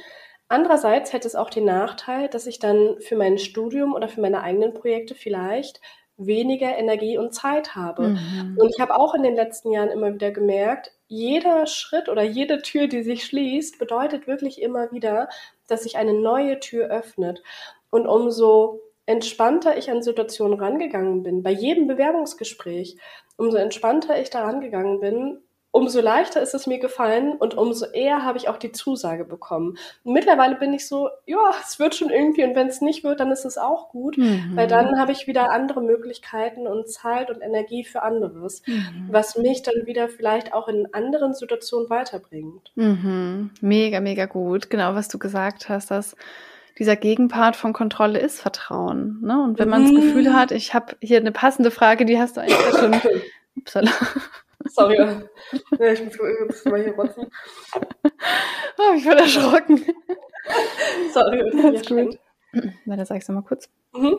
Andererseits hätte es auch den Nachteil, dass ich dann für mein Studium oder für meine eigenen Projekte vielleicht weniger Energie und Zeit habe. Mhm. Und ich habe auch in den letzten Jahren immer wieder gemerkt, jeder Schritt oder jede Tür, die sich schließt, bedeutet wirklich immer wieder, dass sich eine neue Tür öffnet. Und umso entspannter ich an Situationen rangegangen bin, bei jedem Bewerbungsgespräch, umso entspannter ich da rangegangen bin, umso leichter ist es mir gefallen und umso eher habe ich auch die Zusage bekommen. Und mittlerweile bin ich so, ja, es wird schon irgendwie und wenn es nicht wird, dann ist es auch gut, mhm. weil dann habe ich wieder andere Möglichkeiten und Zeit und Energie für anderes, mhm. was mich dann wieder vielleicht auch in anderen Situationen weiterbringt. Mhm. Mega, mega gut. Genau, was du gesagt hast, dass dieser Gegenpart von Kontrolle ist Vertrauen. Ne? Und wenn man das Gefühl mhm. hat, ich habe hier eine passende Frage, die hast du eigentlich schon. Upsala. Sorry. Ja, ich muss, mal hier rotzen. Oh, ich bin erschrocken. Sorry. Das ist gut. Warte, sag ich es mal kurz. Mhm.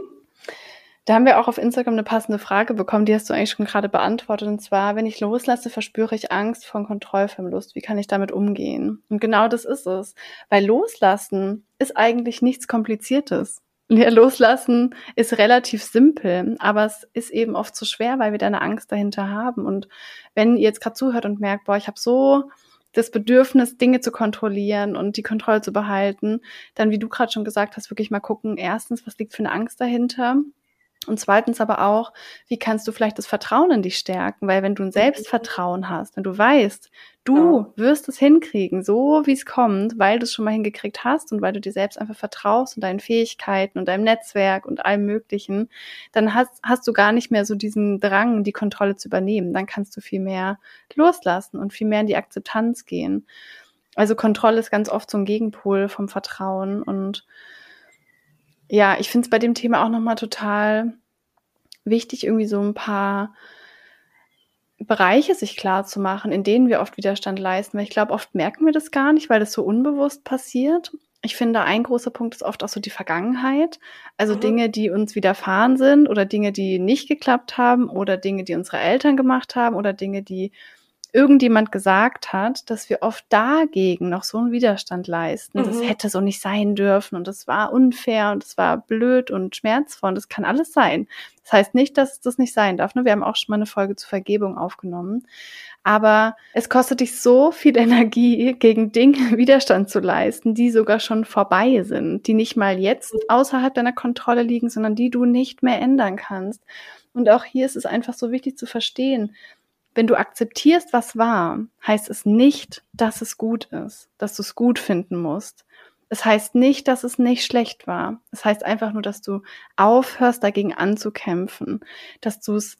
Da haben wir auch auf Instagram eine passende Frage bekommen, die hast du eigentlich schon gerade beantwortet. Und zwar, wenn ich loslasse, verspüre ich Angst vor Kontrollverlust. Wie kann ich damit umgehen? Und genau das ist es. Weil loslassen ist eigentlich nichts Kompliziertes. Loslassen ist relativ simpel, aber es ist eben oft so schwer, weil wir da eine Angst dahinter haben. Und wenn ihr jetzt gerade zuhört und merkt, boah, ich habe so das Bedürfnis, Dinge zu kontrollieren und die Kontrolle zu behalten, dann, wie du gerade schon gesagt hast, wirklich mal gucken, erstens, was liegt für eine Angst dahinter? Und zweitens aber auch, wie kannst du vielleicht das Vertrauen in dich stärken? Weil wenn du ein mhm. Selbstvertrauen hast, wenn du weißt, du wirst es hinkriegen, so wie es kommt, weil du es schon mal hingekriegt hast und weil du dir selbst einfach vertraust und deinen Fähigkeiten und deinem Netzwerk und allem Möglichen, dann hast, hast du gar nicht mehr so diesen Drang, die Kontrolle zu übernehmen. Dann kannst du viel mehr loslassen und viel mehr in die Akzeptanz gehen. Also Kontrolle ist ganz oft so ein Gegenpol vom Vertrauen und ja, ich finde es bei dem Thema auch nochmal total wichtig, irgendwie so ein paar Bereiche sich klar zu machen, in denen wir oft Widerstand leisten. Weil ich glaube, oft merken wir das gar nicht, weil das so unbewusst passiert. Ich finde, ein großer Punkt ist oft auch so die Vergangenheit. Also mhm. Dinge, die uns widerfahren sind oder Dinge, die nicht geklappt haben oder Dinge, die unsere Eltern gemacht haben oder Dinge, die irgendjemand gesagt hat, dass wir oft dagegen noch so einen Widerstand leisten. Mhm. Das hätte so nicht sein dürfen und das war unfair und das war blöd und schmerzvoll und das kann alles sein. Das heißt nicht, dass das nicht sein darf. Ne? Wir haben auch schon mal eine Folge zur Vergebung aufgenommen. Aber es kostet dich so viel Energie, gegen Dinge Widerstand zu leisten, die sogar schon vorbei sind, die nicht mal jetzt außerhalb deiner Kontrolle liegen, sondern die du nicht mehr ändern kannst. Und auch hier ist es einfach so wichtig zu verstehen, wenn du akzeptierst, was war, heißt es nicht, dass es gut ist, dass du es gut finden musst. Es heißt nicht, dass es nicht schlecht war. Es heißt einfach nur, dass du aufhörst, dagegen anzukämpfen, dass du es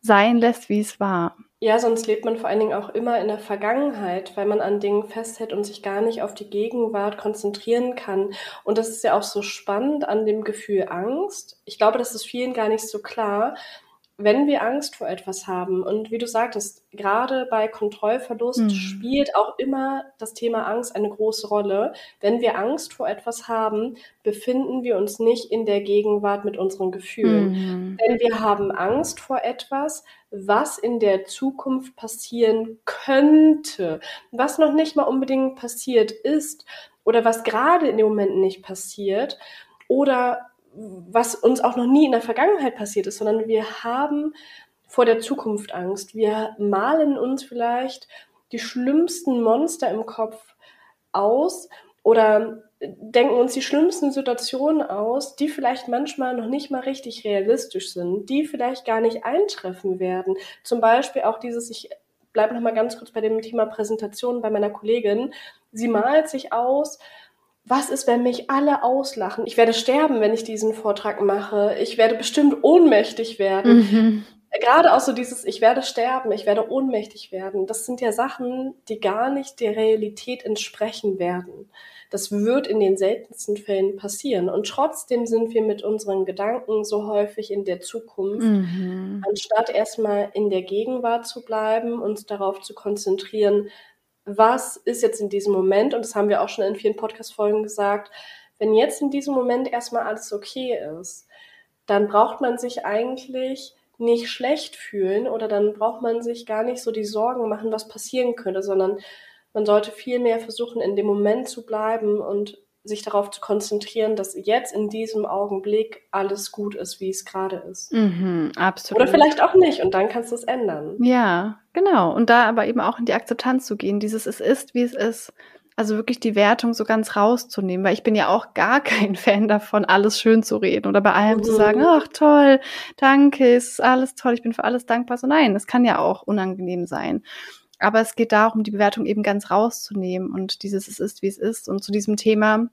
sein lässt, wie es war. Ja, sonst lebt man vor allen Dingen auch immer in der Vergangenheit, weil man an Dingen festhält und sich gar nicht auf die Gegenwart konzentrieren kann. Und das ist ja auch so spannend an dem Gefühl Angst. Ich glaube, das ist vielen gar nicht so klar, wenn wir Angst vor etwas haben, und wie du sagtest, gerade bei Kontrollverlust mhm. spielt auch immer das Thema Angst eine große Rolle. Wenn wir Angst vor etwas haben, befinden wir uns nicht in der Gegenwart mit unseren Gefühlen. Mhm. Denn wir haben Angst vor etwas, was in der Zukunft passieren könnte, was noch nicht mal unbedingt passiert ist oder was gerade in dem Moment nicht passiert oder was uns auch noch nie in der Vergangenheit passiert ist, sondern wir haben vor der Zukunft Angst. Wir malen uns vielleicht die schlimmsten Monster im Kopf aus oder denken uns die schlimmsten Situationen aus, die vielleicht manchmal noch nicht mal richtig realistisch sind, die vielleicht gar nicht eintreffen werden. Zum Beispiel auch dieses, ich bleibe noch mal ganz kurz bei dem Thema Präsentation bei meiner Kollegin. Sie malt sich aus, was ist, wenn mich alle auslachen? Ich werde sterben, wenn ich diesen Vortrag mache. Ich werde bestimmt ohnmächtig werden. Mhm. Gerade auch so dieses, ich werde sterben, ich werde ohnmächtig werden. Das sind ja Sachen, die gar nicht der Realität entsprechen werden. Das wird in den seltensten Fällen passieren. Und trotzdem sind wir mit unseren Gedanken so häufig in der Zukunft, mhm. anstatt erstmal in der Gegenwart zu bleiben, uns darauf zu konzentrieren, was ist jetzt in diesem Moment, und das haben wir auch schon in vielen Podcast-Folgen gesagt, wenn jetzt in diesem Moment erstmal alles okay ist, dann braucht man sich eigentlich nicht schlecht fühlen oder dann braucht man sich gar nicht so die Sorgen machen, was passieren könnte, sondern man sollte viel mehr versuchen, in dem Moment zu bleiben und sich darauf zu konzentrieren, dass jetzt in diesem Augenblick alles gut ist, wie es gerade ist. Mhm, absolut. Oder vielleicht auch nicht und dann kannst du es ändern. Ja, genau. Und da aber eben auch in die Akzeptanz zu gehen, dieses es ist, wie es ist. Also wirklich die Wertung so ganz rauszunehmen, weil ich bin ja auch gar kein Fan davon, alles schön zu reden oder bei allem mhm. zu sagen, ach toll, danke, ist alles toll, ich bin für alles dankbar. So nein, das kann ja auch unangenehm sein. Aber es geht darum, die Bewertung eben ganz rauszunehmen und dieses Es ist, wie es ist und zu diesem Thema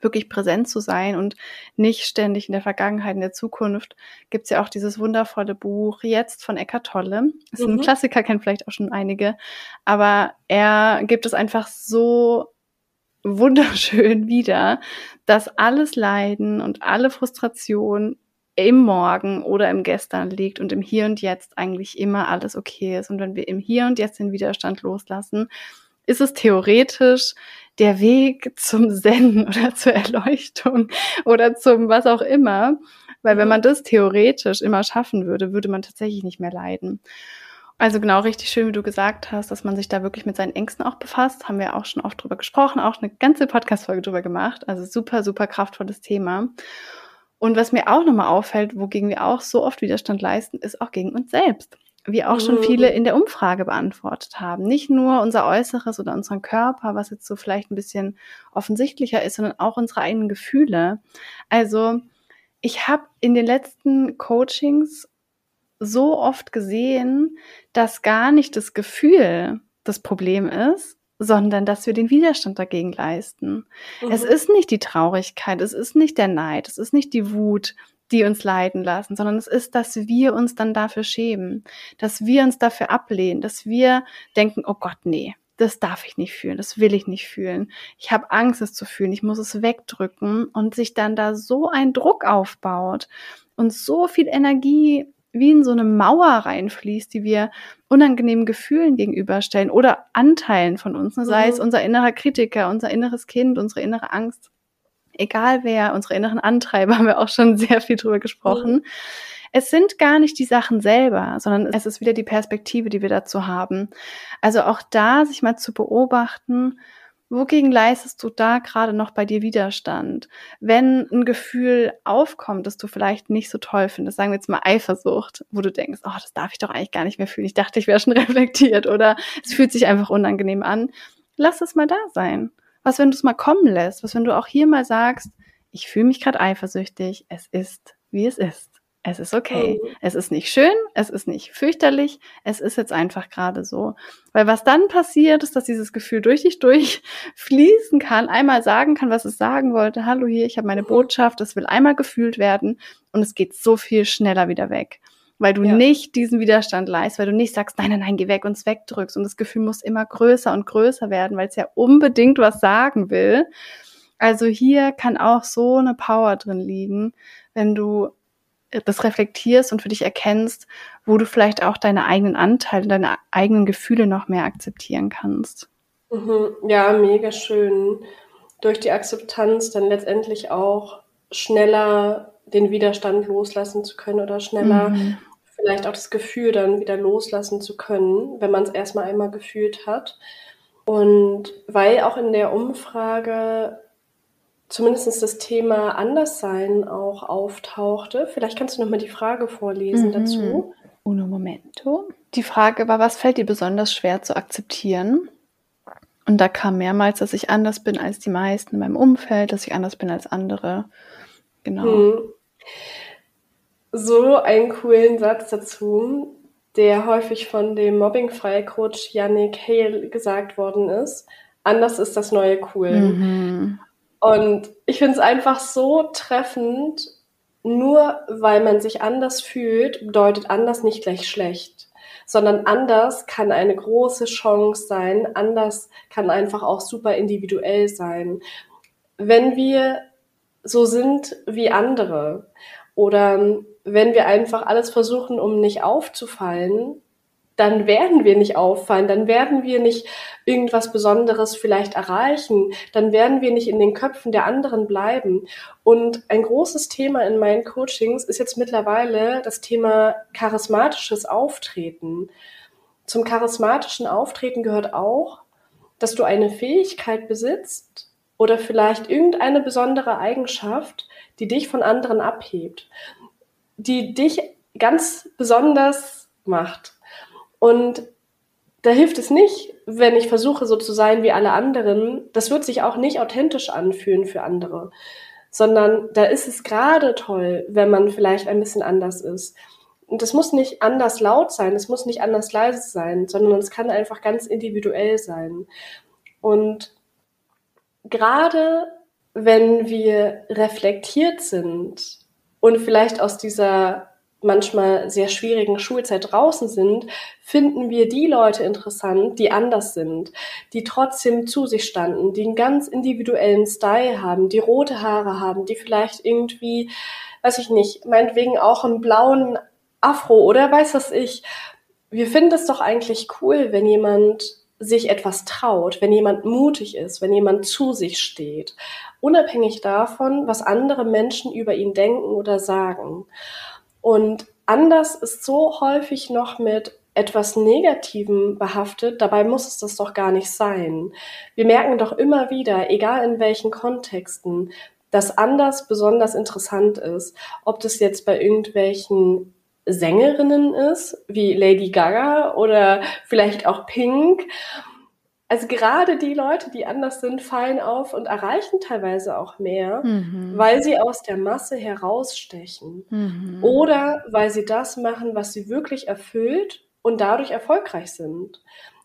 wirklich präsent zu sein und nicht ständig in der Vergangenheit, in der Zukunft, gibt es ja auch dieses wundervolle Buch Jetzt von Eckart Tolle. Ist mhm. ein Klassiker, kennt vielleicht auch schon einige, aber er gibt es einfach so wunderschön wieder, dass alles Leiden und alle Frustration im Morgen oder im Gestern liegt und im Hier und Jetzt eigentlich immer alles okay ist. Und wenn wir im Hier und Jetzt den Widerstand loslassen, ist es theoretisch der Weg zum Zen oder zur Erleuchtung oder zum was auch immer. Weil wenn man das theoretisch immer schaffen würde, würde man tatsächlich nicht mehr leiden. Also genau richtig schön, wie du gesagt hast, dass man sich da wirklich mit seinen Ängsten auch befasst. Haben wir auch schon oft drüber gesprochen, auch eine ganze Podcast-Folge drüber gemacht. Also super, super kraftvolles Thema. Und was mir auch nochmal auffällt, wogegen wir auch so oft Widerstand leisten, ist auch gegen uns selbst. Wie auch schon viele mhm. in der Umfrage beantwortet haben. Nicht nur unser Äußeres oder unseren Körper, was jetzt so vielleicht ein bisschen offensichtlicher ist, sondern auch unsere eigenen Gefühle. Also ich habe in den letzten Coachings so oft gesehen, dass gar nicht das Gefühl das Problem ist, sondern dass wir den Widerstand dagegen leisten. Mhm. Es ist nicht die Traurigkeit, es ist nicht der Neid, es ist nicht die Wut, die uns leiden lassen, sondern es ist, dass wir uns dann dafür schämen, dass wir uns dafür ablehnen, dass wir denken, oh Gott, nee, das darf ich nicht fühlen, das will ich nicht fühlen. Ich habe Angst, es zu fühlen, ich muss es wegdrücken und sich dann da so ein Druck aufbaut und so viel Energie wie in so eine Mauer reinfließt, die wir unangenehmen Gefühlen gegenüberstellen oder Anteilen von uns, ne? sei mhm. es unser innerer Kritiker, unser inneres Kind, unsere innere Angst, egal wer, unsere inneren Antreiber, haben wir auch schon sehr viel drüber gesprochen. Mhm. Es sind gar nicht die Sachen selber, sondern es ist wieder die Perspektive, die wir dazu haben. Also auch da sich mal zu beobachten, Wogegen leistest du da gerade noch bei dir Widerstand? Wenn ein Gefühl aufkommt, das du vielleicht nicht so toll findest, sagen wir jetzt mal Eifersucht, wo du denkst, oh, das darf ich doch eigentlich gar nicht mehr fühlen. Ich dachte, ich wäre schon reflektiert oder es fühlt sich einfach unangenehm an. Lass es mal da sein. Was, wenn du es mal kommen lässt? Was, wenn du auch hier mal sagst, ich fühle mich gerade eifersüchtig, es ist, wie es ist. Es ist okay. Mhm. Es ist nicht schön, es ist nicht fürchterlich, es ist jetzt einfach gerade so. Weil was dann passiert, ist, dass dieses Gefühl durch dich durchfließen kann, einmal sagen kann, was es sagen wollte. Hallo hier, ich habe meine mhm. Botschaft, es will einmal gefühlt werden und es geht so viel schneller wieder weg. Weil du ja. nicht diesen Widerstand leist, weil du nicht sagst, nein, nein, nein, geh weg und es wegdrückst. Und das Gefühl muss immer größer und größer werden, weil es ja unbedingt was sagen will. Also hier kann auch so eine Power drin liegen, wenn du das reflektierst und für dich erkennst, wo du vielleicht auch deine eigenen Anteile, deine eigenen Gefühle noch mehr akzeptieren kannst. Mhm. Ja, mega schön. Durch die Akzeptanz dann letztendlich auch schneller den Widerstand loslassen zu können oder schneller mhm. vielleicht auch das Gefühl dann wieder loslassen zu können, wenn man es erstmal einmal gefühlt hat. Und weil auch in der Umfrage zumindest das Thema Anderssein auch auftauchte. Vielleicht kannst du nochmal die Frage vorlesen mhm. dazu. Uno momento. Die Frage war, was fällt dir besonders schwer zu akzeptieren? Und da kam mehrmals, dass ich anders bin als die meisten in meinem Umfeld, dass ich anders bin als andere. Genau. Hm. So einen coolen Satz dazu, der häufig von dem Mobbing-Frei-Coach Yannick Hale gesagt worden ist. Anders ist das neue Cool. Mhm. Und ich finde es einfach so treffend, nur weil man sich anders fühlt, bedeutet anders nicht gleich schlecht, sondern anders kann eine große Chance sein, anders kann einfach auch super individuell sein. Wenn wir so sind wie andere oder wenn wir einfach alles versuchen, um nicht aufzufallen, dann werden wir nicht auffallen, dann werden wir nicht irgendwas Besonderes vielleicht erreichen, dann werden wir nicht in den Köpfen der anderen bleiben. Und ein großes Thema in meinen Coachings ist jetzt mittlerweile das Thema charismatisches Auftreten. Zum charismatischen Auftreten gehört auch, dass du eine Fähigkeit besitzt oder vielleicht irgendeine besondere Eigenschaft, die dich von anderen abhebt, die dich ganz besonders macht. Und da hilft es nicht, wenn ich versuche, so zu sein wie alle anderen. Das wird sich auch nicht authentisch anfühlen für andere, sondern da ist es gerade toll, wenn man vielleicht ein bisschen anders ist. Und das muss nicht anders laut sein, es muss nicht anders leise sein, sondern es kann einfach ganz individuell sein. Und gerade wenn wir reflektiert sind und vielleicht aus dieser manchmal sehr schwierigen Schulzeit draußen sind, finden wir die Leute interessant, die anders sind, die trotzdem zu sich standen, die einen ganz individuellen Style haben, die rote Haare haben, die vielleicht irgendwie, weiß ich nicht, meinetwegen auch einen blauen Afro oder weiß was ich. Wir finden es doch eigentlich cool, wenn jemand sich etwas traut, wenn jemand mutig ist, wenn jemand zu sich steht, unabhängig davon, was andere Menschen über ihn denken oder sagen. Und anders ist so häufig noch mit etwas Negativem behaftet, dabei muss es das doch gar nicht sein. Wir merken doch immer wieder, egal in welchen Kontexten, dass anders besonders interessant ist. Ob das jetzt bei irgendwelchen Sängerinnen ist, wie Lady Gaga oder vielleicht auch Pink also gerade die Leute, die anders sind, fallen auf und erreichen teilweise auch mehr, mhm. weil sie aus der Masse herausstechen mhm. oder weil sie das machen, was sie wirklich erfüllt und dadurch erfolgreich sind.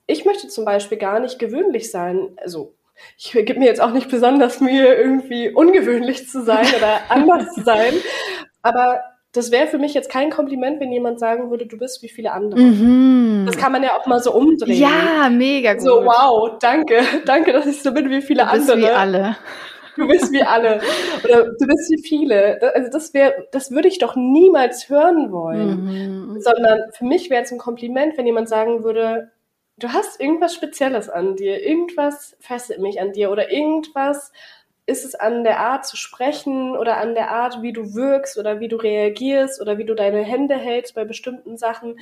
Ich möchte zum Beispiel gar nicht gewöhnlich sein, also ich gebe mir jetzt auch nicht besonders Mühe, irgendwie ungewöhnlich zu sein oder anders zu sein, aber das wäre für mich jetzt kein Kompliment, wenn jemand sagen würde, du bist wie viele andere. Mhm. Das kann man ja auch mal so umdrehen. Ja, mega gut. So, wow, danke, danke, dass ich so bin wie viele du bist andere. Wie alle. Du bist wie alle. Oder du bist wie viele. Also das wäre, das würde ich doch niemals hören wollen. Mhm. Sondern für mich wäre es ein Kompliment, wenn jemand sagen würde, du hast irgendwas Spezielles an dir, irgendwas fesselt mich an dir oder irgendwas ist es an der Art zu sprechen oder an der Art, wie du wirkst oder wie du reagierst oder wie du deine Hände hältst bei bestimmten Sachen?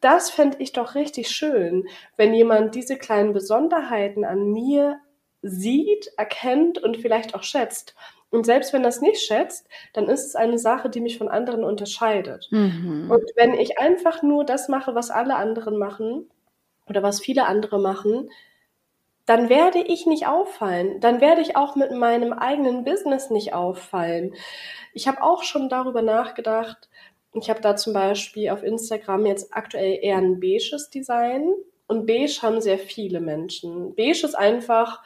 Das fände ich doch richtig schön, wenn jemand diese kleinen Besonderheiten an mir sieht, erkennt und vielleicht auch schätzt. Und selbst wenn das nicht schätzt, dann ist es eine Sache, die mich von anderen unterscheidet. Mhm. Und wenn ich einfach nur das mache, was alle anderen machen oder was viele andere machen, dann werde ich nicht auffallen. Dann werde ich auch mit meinem eigenen Business nicht auffallen. Ich habe auch schon darüber nachgedacht, Ich habe da zum Beispiel auf Instagram jetzt aktuell eher ein beiges Design. Und beige haben sehr viele Menschen. Beige ist einfach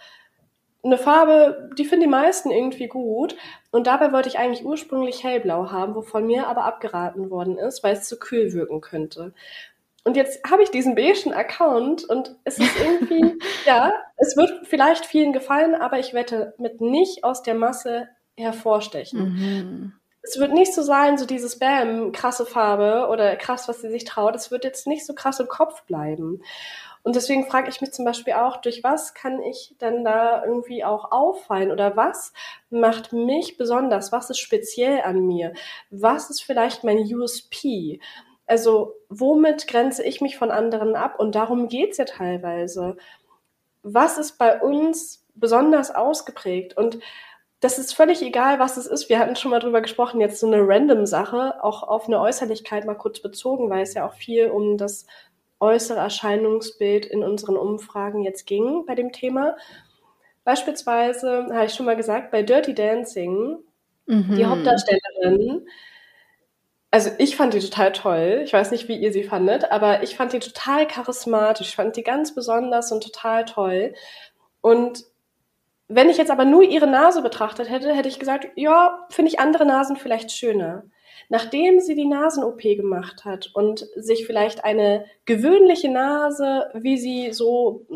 eine Farbe, die finden die meisten irgendwie gut. Und dabei wollte ich eigentlich ursprünglich hellblau haben, wovon mir aber abgeraten worden ist, weil es zu kühl wirken könnte. Und jetzt habe ich diesen beigen Account und es ist irgendwie, ja, es wird vielleicht vielen gefallen, aber ich wette mit nicht aus der Masse hervorstechen. Mhm. Es wird nicht so sein, so dieses Bam, krasse Farbe oder krass, was sie sich traut. Es wird jetzt nicht so krass im Kopf bleiben. Und deswegen frage ich mich zum Beispiel auch, durch was kann ich denn da irgendwie auch auffallen oder was macht mich besonders? Was ist speziell an mir? Was ist vielleicht mein USP? Also womit grenze ich mich von anderen ab? Und darum geht's ja teilweise. Was ist bei uns besonders ausgeprägt? Und das ist völlig egal, was es ist. Wir hatten schon mal drüber gesprochen, jetzt so eine random Sache, auch auf eine Äußerlichkeit mal kurz bezogen, weil es ja auch viel um das äußere Erscheinungsbild in unseren Umfragen jetzt ging bei dem Thema. Beispielsweise, habe ich schon mal gesagt, bei Dirty Dancing, mhm. die Hauptdarstellerin, also ich fand die total toll. Ich weiß nicht, wie ihr sie fandet, aber ich fand die total charismatisch. Ich fand die ganz besonders und total toll. Und wenn ich jetzt aber nur ihre Nase betrachtet hätte, hätte ich gesagt, ja, finde ich andere Nasen vielleicht schöner. Nachdem sie die Nasen-OP gemacht hat und sich vielleicht eine gewöhnliche Nase, wie sie so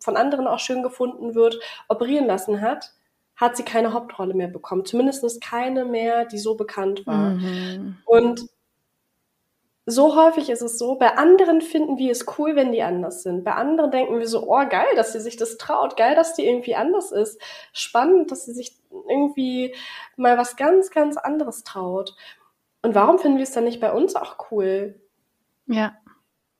von anderen auch schön gefunden wird, operieren lassen hat, hat sie keine Hauptrolle mehr bekommen. Zumindest keine mehr, die so bekannt war. Mhm. Und so häufig ist es so, bei anderen finden wir es cool, wenn die anders sind. Bei anderen denken wir so, oh geil, dass sie sich das traut, geil, dass die irgendwie anders ist. Spannend, dass sie sich irgendwie mal was ganz, ganz anderes traut. Und warum finden wir es dann nicht bei uns auch cool? Ja.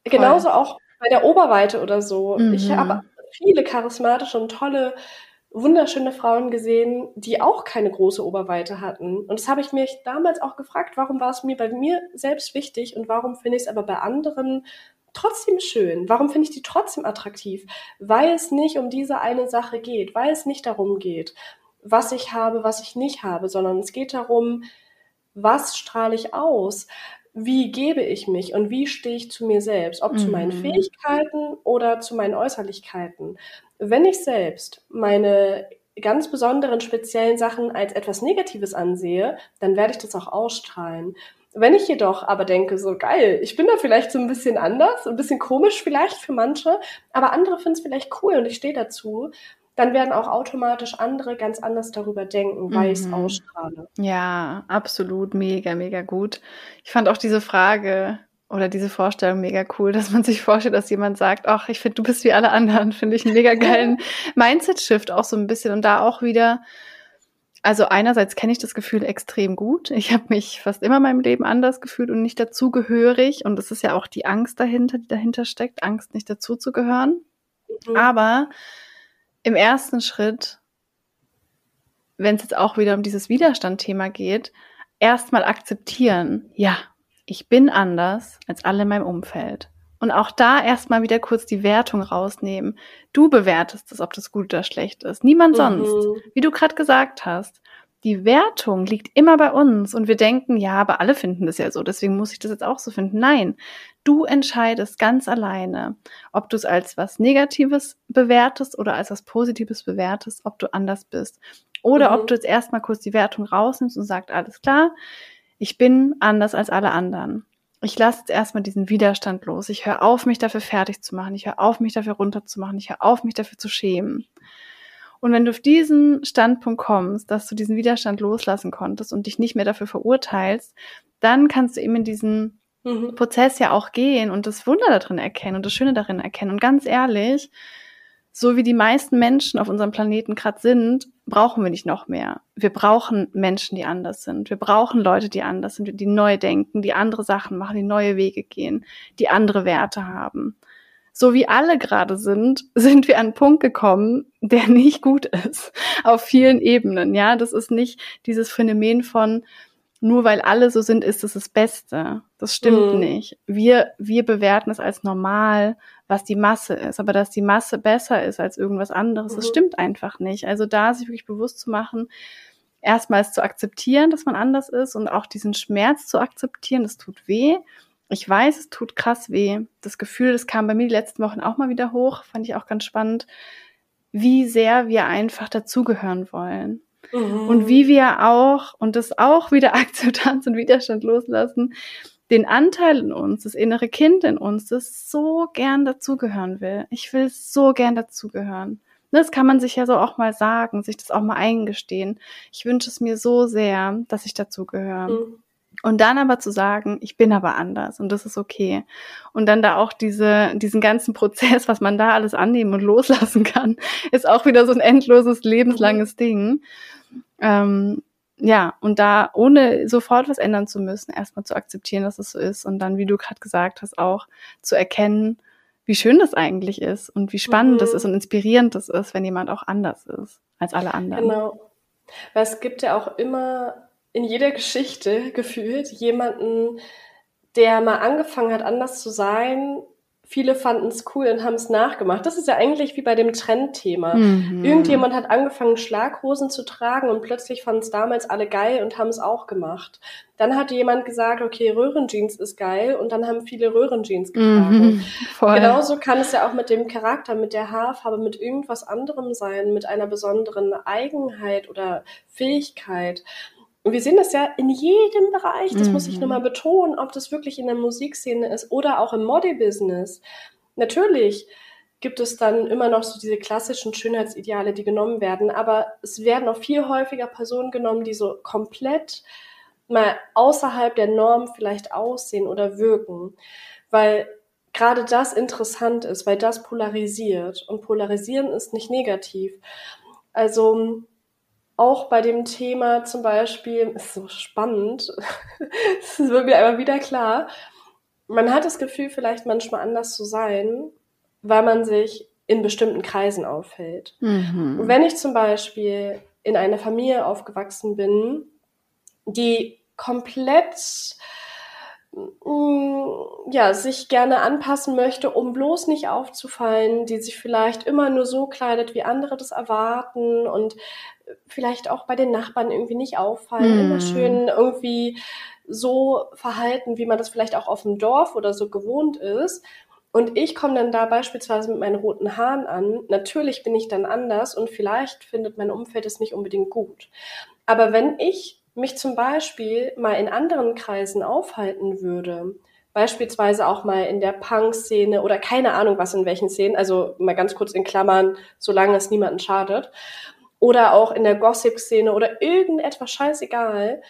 Genauso voll. auch bei der Oberweite oder so. Mhm. Ich habe viele charismatische und tolle, wunderschöne Frauen gesehen, die auch keine große Oberweite hatten. Und das habe ich mich damals auch gefragt, warum war es mir bei mir selbst wichtig und warum finde ich es aber bei anderen trotzdem schön? Warum finde ich die trotzdem attraktiv? Weil es nicht um diese eine Sache geht, weil es nicht darum geht, was ich habe, was ich nicht habe, sondern es geht darum, was strahle ich aus? Wie gebe ich mich und wie stehe ich zu mir selbst, ob mhm. zu meinen mhm. Fähigkeiten oder zu meinen Äußerlichkeiten? Wenn ich selbst meine ganz besonderen speziellen Sachen als etwas Negatives ansehe, dann werde ich das auch ausstrahlen. Wenn ich jedoch aber denke, so geil, ich bin da vielleicht so ein bisschen anders, ein bisschen komisch vielleicht für manche, aber andere finden es vielleicht cool und ich stehe dazu, dann werden auch automatisch andere ganz anders darüber denken, weil mhm. ich es ausstrahle. Ja, absolut, mega, mega gut. Ich fand auch diese Frage oder diese Vorstellung mega cool, dass man sich vorstellt, dass jemand sagt, ach, ich finde, du bist wie alle anderen, finde ich einen mega geilen Mindset-Shift auch so ein bisschen und da auch wieder also einerseits kenne ich das Gefühl extrem gut. Ich habe mich fast immer in meinem Leben anders gefühlt und nicht dazugehörig. Und es ist ja auch die Angst dahinter, die dahinter steckt, Angst nicht dazuzugehören. Mhm. Aber im ersten Schritt, wenn es jetzt auch wieder um dieses Widerstandthema geht, erstmal akzeptieren, ja, ich bin anders als alle in meinem Umfeld. Und auch da erstmal wieder kurz die Wertung rausnehmen. Du bewertest es, ob das gut oder schlecht ist. Niemand mhm. sonst. Wie du gerade gesagt hast. Die Wertung liegt immer bei uns und wir denken, ja, aber alle finden das ja so, deswegen muss ich das jetzt auch so finden. Nein, Du entscheidest ganz alleine, ob du es als was Negatives bewertest oder als was Positives bewertest, ob du anders bist. Oder mhm. ob du jetzt erstmal kurz die Wertung rausnimmst und sagst, alles klar, ich bin anders als alle anderen. Ich lasse jetzt erstmal diesen Widerstand los. Ich höre auf, mich dafür fertig zu machen. Ich höre auf, mich dafür runterzumachen. Ich höre auf, mich dafür zu schämen. Und wenn du auf diesen Standpunkt kommst, dass du diesen Widerstand loslassen konntest und dich nicht mehr dafür verurteilst, dann kannst du eben in diesen mhm. Prozess ja auch gehen und das Wunder darin erkennen und das Schöne darin erkennen. Und ganz ehrlich, so wie die meisten Menschen auf unserem Planeten gerade sind, brauchen wir nicht noch mehr. Wir brauchen Menschen, die anders sind. Wir brauchen Leute, die anders sind, die neu denken, die andere Sachen machen, die neue Wege gehen, die andere Werte haben. So wie alle gerade sind, sind wir an einen Punkt gekommen, der nicht gut ist. Auf vielen Ebenen. Ja, das ist nicht dieses Phänomen von, nur weil alle so sind, ist es das Beste. Das stimmt mhm. nicht. Wir, wir bewerten es als normal, was die Masse ist. Aber dass die Masse besser ist als irgendwas anderes, mhm. das stimmt einfach nicht. Also da sich wirklich bewusst zu machen, erstmals zu akzeptieren, dass man anders ist und auch diesen Schmerz zu akzeptieren, das tut weh. Ich weiß, es tut krass weh. Das Gefühl, das kam bei mir die letzten Wochen auch mal wieder hoch, fand ich auch ganz spannend, wie sehr wir einfach dazugehören wollen. Mhm. Und wie wir auch, und das auch wieder Akzeptanz und Widerstand loslassen, den Anteil in uns, das innere Kind in uns, das so gern dazugehören will. Ich will so gern dazugehören. Das kann man sich ja so auch mal sagen, sich das auch mal eingestehen. Ich wünsche es mir so sehr, dass ich dazugehöre. Mhm. Und dann aber zu sagen, ich bin aber anders und das ist okay. Und dann da auch diese, diesen ganzen Prozess, was man da alles annehmen und loslassen kann, ist auch wieder so ein endloses, lebenslanges Ding. Ähm, ja, und da ohne sofort was ändern zu müssen, erstmal zu akzeptieren, dass es so ist und dann, wie du gerade gesagt hast, auch zu erkennen, wie schön das eigentlich ist und wie spannend mhm. das ist und inspirierend das ist, wenn jemand auch anders ist als alle anderen. Genau. Weil es gibt ja auch immer in jeder Geschichte gefühlt jemanden, der mal angefangen hat, anders zu sein, viele fanden es cool und haben es nachgemacht. Das ist ja eigentlich wie bei dem Trendthema. Mhm. Irgendjemand hat angefangen, Schlaghosen zu tragen und plötzlich fanden es damals alle geil und haben es auch gemacht. Dann hat jemand gesagt, okay, Röhrenjeans ist geil und dann haben viele Röhrenjeans getragen. Mhm, Genauso kann es ja auch mit dem Charakter, mit der Haarfarbe, mit irgendwas anderem sein, mit einer besonderen Eigenheit oder Fähigkeit. Und wir sehen das ja in jedem Bereich, das mhm. muss ich mhm. nochmal betonen, ob das wirklich in der Musikszene ist oder auch im Model-Business. Natürlich gibt es dann immer noch so diese klassischen Schönheitsideale, die genommen werden, aber es werden auch viel häufiger Personen genommen, die so komplett mal außerhalb der Norm vielleicht aussehen oder wirken, weil gerade das interessant ist, weil das polarisiert und polarisieren ist nicht negativ. Also auch bei dem Thema zum Beispiel, ist so spannend, es wird mir einfach wieder klar, man hat das Gefühl, vielleicht manchmal anders zu sein, weil man sich in bestimmten Kreisen aufhält. Mhm. wenn ich zum Beispiel in einer Familie aufgewachsen bin, die komplett mm, ja, sich gerne anpassen möchte, um bloß nicht aufzufallen, die sich vielleicht immer nur so kleidet, wie andere das erwarten und vielleicht auch bei den Nachbarn irgendwie nicht auffallen, mm. immer schön irgendwie so verhalten, wie man das vielleicht auch auf dem Dorf oder so gewohnt ist. Und ich komme dann da beispielsweise mit meinen roten Haaren an. Natürlich bin ich dann anders und vielleicht findet mein Umfeld es nicht unbedingt gut. Aber wenn ich mich zum Beispiel mal in anderen Kreisen aufhalten würde, beispielsweise auch mal in der Punk-Szene oder keine Ahnung was in welchen Szenen, also mal ganz kurz in Klammern, solange es niemanden schadet, oder auch in der Gossip-Szene oder irgendetwas scheißegal,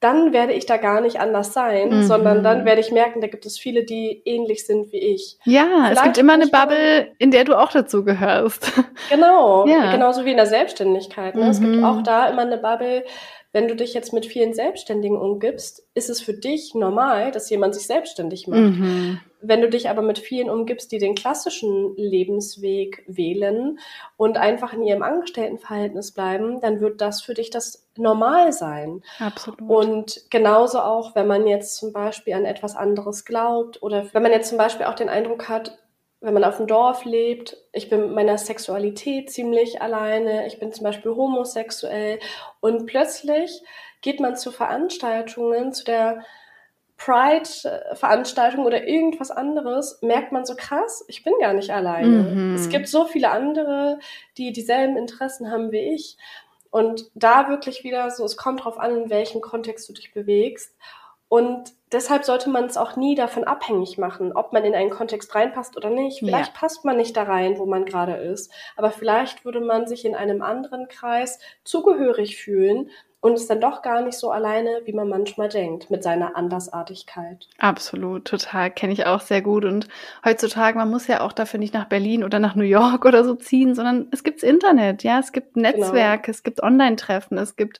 dann werde ich da gar nicht anders sein, mhm. sondern dann werde ich merken, da gibt es viele, die ähnlich sind wie ich. Ja, Vielleicht es gibt immer eine Bubble, in der du auch dazu gehörst. Genau, ja. genauso wie in der Selbstständigkeit. Ne? Mhm. Es gibt mhm. auch da immer eine Bubble, wenn du dich jetzt mit vielen Selbstständigen umgibst, ist es für dich normal, dass jemand sich selbstständig macht. Mhm. Wenn du dich aber mit vielen umgibst, die den klassischen Lebensweg wählen und einfach in ihrem Angestelltenverhältnis bleiben, dann wird das für dich das Normal sein. Absolut. Und genauso auch, wenn man jetzt zum Beispiel an etwas anderes glaubt oder wenn man jetzt zum Beispiel auch den Eindruck hat, wenn man auf dem Dorf lebt, ich bin mit meiner Sexualität ziemlich alleine, ich bin zum Beispiel homosexuell und plötzlich geht man zu Veranstaltungen, zu der Pride-Veranstaltung oder irgendwas anderes, merkt man so krass, ich bin gar nicht alleine. Mhm. Es gibt so viele andere, die dieselben Interessen haben wie ich. Und da wirklich wieder so, es kommt drauf an, in welchem Kontext du dich bewegst. Und deshalb sollte man es auch nie davon abhängig machen, ob man in einen Kontext reinpasst oder nicht. Vielleicht ja. passt man nicht da rein, wo man gerade ist, aber vielleicht würde man sich in einem anderen Kreis zugehörig fühlen und ist dann doch gar nicht so alleine, wie man manchmal denkt, mit seiner Andersartigkeit. Absolut, total, kenne ich auch sehr gut. Und heutzutage, man muss ja auch dafür nicht nach Berlin oder nach New York oder so ziehen, sondern es gibt's Internet, ja, es gibt genau. Netzwerke, genau. es gibt Online-Treffen, es gibt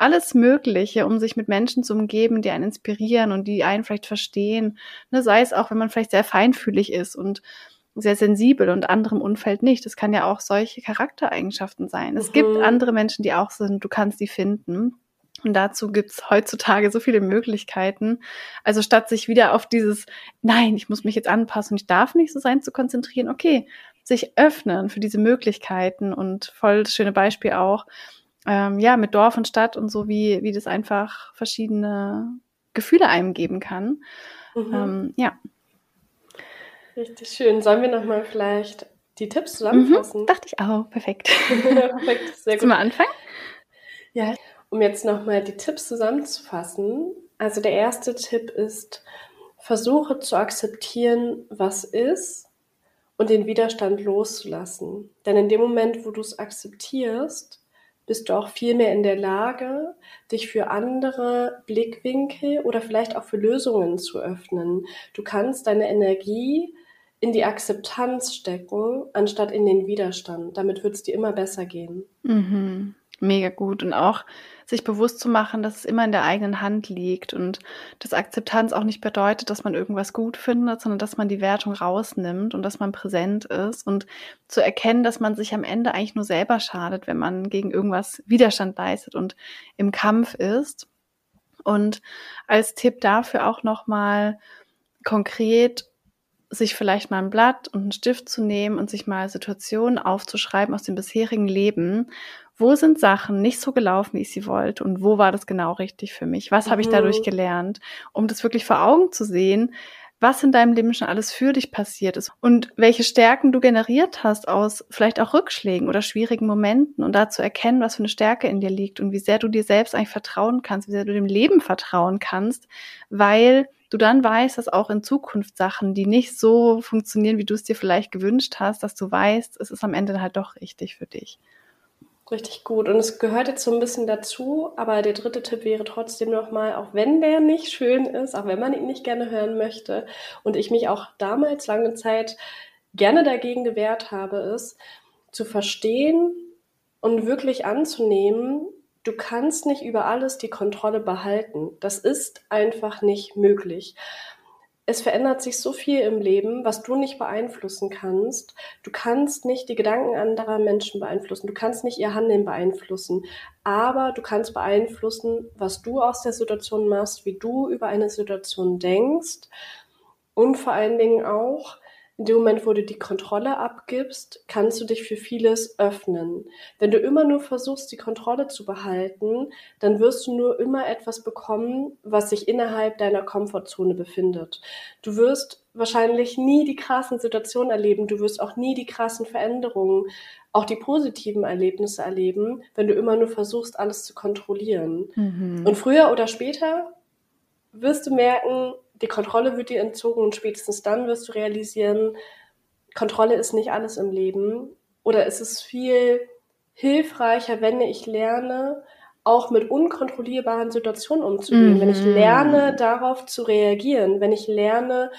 alles Mögliche, um sich mit Menschen zu umgeben, die einen inspirieren und die einen vielleicht verstehen. Ne, sei es auch, wenn man vielleicht sehr feinfühlig ist und sehr sensibel und anderem Umfeld nicht. Das kann ja auch solche Charaktereigenschaften sein. Es mhm. gibt andere Menschen, die auch sind, du kannst die finden. Und dazu gibt's heutzutage so viele Möglichkeiten. Also statt sich wieder auf dieses, nein, ich muss mich jetzt anpassen, ich darf nicht so sein, zu konzentrieren, okay, sich öffnen für diese Möglichkeiten und voll das schöne Beispiel auch, ähm, ja, mit Dorf und Stadt und so, wie, wie das einfach verschiedene Gefühle einem geben kann. Mhm. Ähm, ja. Richtig schön. Sollen wir nochmal vielleicht die Tipps zusammenfassen? Mhm, dachte ich auch. Perfekt. Perfekt, sehr gut. Mal anfangen? Ja, um jetzt nochmal die Tipps zusammenzufassen. Also der erste Tipp ist, versuche zu akzeptieren, was ist und den Widerstand loszulassen. Denn in dem Moment, wo du es akzeptierst, bist du auch viel mehr in der Lage, dich für andere Blickwinkel oder vielleicht auch für Lösungen zu öffnen. Du kannst deine Energie in die Akzeptanz stecken, anstatt in den Widerstand. Damit wird es dir immer besser gehen. Mhm. Mega gut. Und auch sich bewusst zu machen, dass es immer in der eigenen Hand liegt und dass Akzeptanz auch nicht bedeutet, dass man irgendwas gut findet, sondern dass man die Wertung rausnimmt und dass man präsent ist und zu erkennen, dass man sich am Ende eigentlich nur selber schadet, wenn man gegen irgendwas Widerstand leistet und im Kampf ist. Und als Tipp dafür auch nochmal konkret sich vielleicht mal ein Blatt und einen Stift zu nehmen und sich mal Situationen aufzuschreiben aus dem bisherigen Leben. Wo sind Sachen nicht so gelaufen, wie ich sie wollte? Und wo war das genau richtig für mich? Was mhm. habe ich dadurch mhm. gelernt? Um das wirklich vor Augen zu sehen, was in deinem Leben schon alles für dich passiert ist und welche Stärken du generiert hast aus vielleicht auch Rückschlägen oder schwierigen Momenten und da zu erkennen, was für eine Stärke in dir liegt und wie sehr du dir selbst eigentlich vertrauen kannst, wie sehr du dem Leben vertrauen kannst, weil du dann weißt, dass auch in Zukunft Sachen, die nicht so funktionieren, wie du es dir vielleicht gewünscht hast, dass du weißt, es ist am Ende halt doch richtig für dich. Richtig gut. Und es gehört jetzt so ein bisschen dazu, aber der dritte Tipp wäre trotzdem nochmal, auch wenn der nicht schön ist, auch wenn man ihn nicht gerne hören möchte und ich mich auch damals lange Zeit gerne dagegen gewehrt habe, ist zu verstehen und wirklich anzunehmen, du kannst nicht über alles die Kontrolle behalten. Das ist einfach nicht möglich. Es verändert sich so viel im Leben, was du nicht beeinflussen kannst. Du kannst nicht die Gedanken anderer Menschen beeinflussen. Du kannst nicht ihr Handeln beeinflussen. Aber du kannst beeinflussen, was du aus der Situation machst, wie du über eine Situation denkst. Und vor allen Dingen auch, in dem Moment, wo du die Kontrolle abgibst, kannst du dich für vieles öffnen. Wenn du immer nur versuchst, die Kontrolle zu behalten, dann wirst du nur immer etwas bekommen, was sich innerhalb deiner Komfortzone befindet. Du wirst wahrscheinlich nie die krassen Situationen erleben, du wirst auch nie die krassen Veränderungen, auch die positiven Erlebnisse erleben, wenn du immer nur versuchst, alles zu kontrollieren. Mhm. Und früher oder später wirst du merken, die Kontrolle wird dir entzogen und spätestens dann wirst du realisieren, Kontrolle ist nicht alles im Leben. Oder es ist viel hilfreicher, wenn ich lerne, auch mit unkontrollierbaren Situationen umzugehen. Mhm. Wenn ich mhm. lerne, darauf zu reagieren, wenn ich lerne,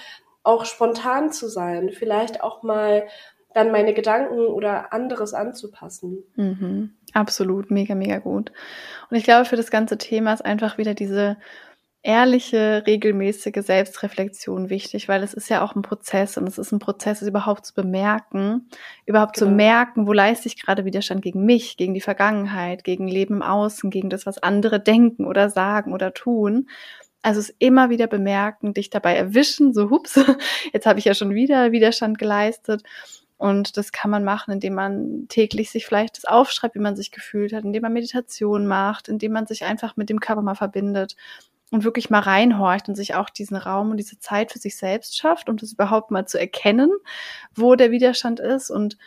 auch spontan zu sein, vielleicht auch mal dann meine Gedanken oder anderes anzupassen. Mhm. Absolut, mega, mega gut. Und ich glaube, für das ganze Thema ist einfach wieder diese ehrliche, regelmäßige Selbstreflexion wichtig, weil es ist ja auch ein Prozess und es ist ein Prozess, es überhaupt zu bemerken, überhaupt genau. zu merken, wo leiste ich gerade Widerstand gegen mich, gegen die Vergangenheit, gegen Leben im Außen, gegen das, was andere denken oder sagen oder tun. Also es immer wieder bemerken, dich dabei erwischen, so hups, jetzt habe ich ja schon wieder Widerstand geleistet. Und das kann man machen, indem man täglich sich vielleicht das aufschreibt, wie man sich gefühlt hat, indem man Meditation macht, indem man sich einfach mit dem Körper mal verbindet und wirklich mal reinhorcht und sich auch diesen Raum und diese Zeit für sich selbst schafft, um das überhaupt mal zu erkennen, wo der Widerstand ist und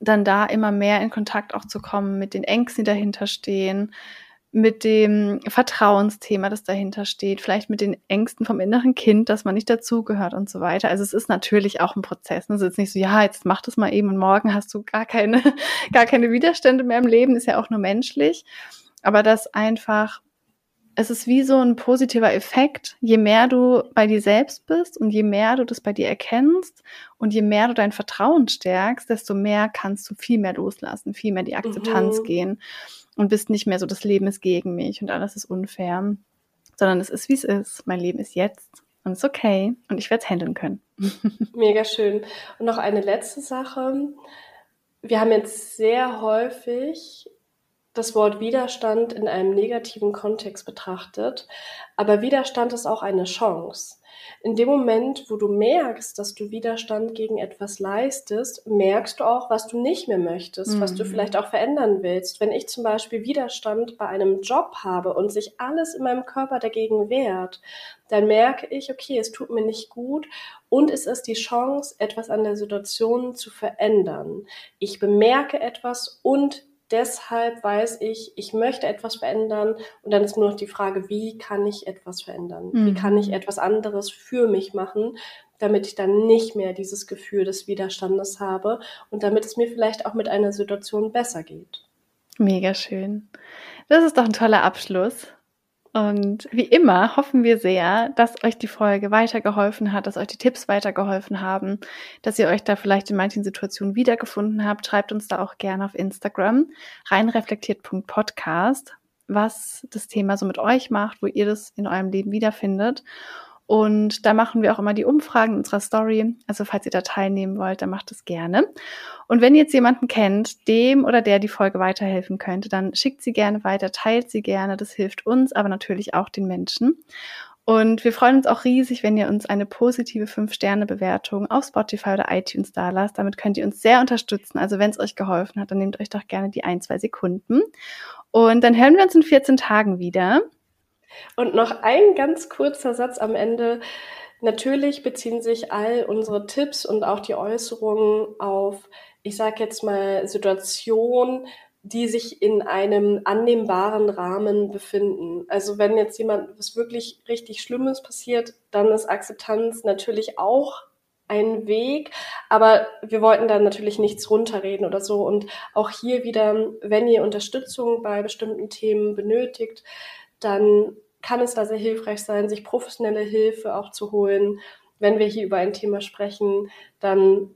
dann da immer mehr in Kontakt auch zu kommen mit den Ängsten, die dahinter stehen, mit dem Vertrauensthema, das dahinter steht, vielleicht mit den Ängsten vom inneren Kind, dass man nicht dazugehört und so weiter. Also es ist natürlich auch ein Prozess. Ne? Es ist nicht so, ja, jetzt mach das mal eben und morgen hast du gar keine, gar keine Widerstände mehr im Leben, ist ja auch nur menschlich. Aber das einfach es ist wie so ein positiver Effekt. Je mehr du bei dir selbst bist und je mehr du das bei dir erkennst und je mehr du dein Vertrauen stärkst, desto mehr kannst du viel mehr loslassen, viel mehr die Akzeptanz mhm. gehen und bist nicht mehr so, das Leben ist gegen mich und alles ist unfair, sondern es ist, wie es ist. Mein Leben ist jetzt und es ist okay und ich werde es handeln können. Mega schön. Und noch eine letzte Sache. Wir haben jetzt sehr häufig das Wort Widerstand in einem negativen Kontext betrachtet, aber Widerstand ist auch eine Chance. In dem Moment, wo du merkst, dass du Widerstand gegen etwas leistest, merkst du auch, was du nicht mehr möchtest, mhm. was du mhm. vielleicht auch verändern willst. Wenn ich zum Beispiel Widerstand bei einem Job habe und sich alles in meinem Körper dagegen wehrt, dann merke ich, okay, es tut mir nicht gut und es ist die Chance, etwas an der Situation zu verändern. Ich bemerke etwas und deshalb weiß ich, ich möchte etwas verändern und dann ist nur noch die Frage, wie kann ich etwas verändern? Mhm. Wie kann ich etwas anderes für mich machen, damit ich dann nicht mehr dieses Gefühl des Widerstandes habe und damit es mir vielleicht auch mit einer Situation besser geht. Mega schön. Das ist doch ein toller Abschluss. Und wie immer hoffen wir sehr, dass euch die Folge weitergeholfen hat, dass euch die Tipps weitergeholfen haben, dass ihr euch da vielleicht in manchen Situationen wiedergefunden habt. Schreibt uns da auch gerne auf Instagram reinreflektiert.podcast, was das Thema so mit euch macht, wo ihr das in eurem Leben wiederfindet. Und da machen wir auch immer die Umfragen in unserer Story. Also falls ihr da teilnehmen wollt, dann macht es gerne. Und wenn ihr jetzt jemanden kennt, dem oder der die Folge weiterhelfen könnte, dann schickt sie gerne weiter, teilt sie gerne. Das hilft uns, aber natürlich auch den Menschen. Und wir freuen uns auch riesig, wenn ihr uns eine positive 5-Sterne-Bewertung auf Spotify oder iTunes da lasst. Damit könnt ihr uns sehr unterstützen. Also wenn es euch geholfen hat, dann nehmt euch doch gerne die ein, zwei Sekunden. Und dann hören wir uns in 14 Tagen wieder. Und noch ein ganz kurzer Satz am Ende. Natürlich beziehen sich all unsere Tipps und auch die Äußerungen auf, ich sage jetzt mal, Situationen, die sich in einem annehmbaren Rahmen befinden. Also wenn jetzt jemand was wirklich richtig Schlimmes passiert, dann ist Akzeptanz natürlich auch ein Weg, aber wir wollten dann natürlich nichts runterreden oder so. Und auch hier wieder, wenn ihr Unterstützung bei bestimmten Themen benötigt, dann kann es da sehr hilfreich sein, sich professionelle Hilfe auch zu holen. Wenn wir hier über ein Thema sprechen, dann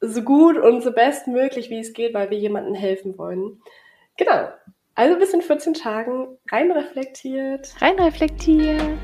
so gut und so bestmöglich, wie es geht, weil wir jemandem helfen wollen. Genau. Also bis in 14 Tagen rein reflektiert. Rein reflektiert.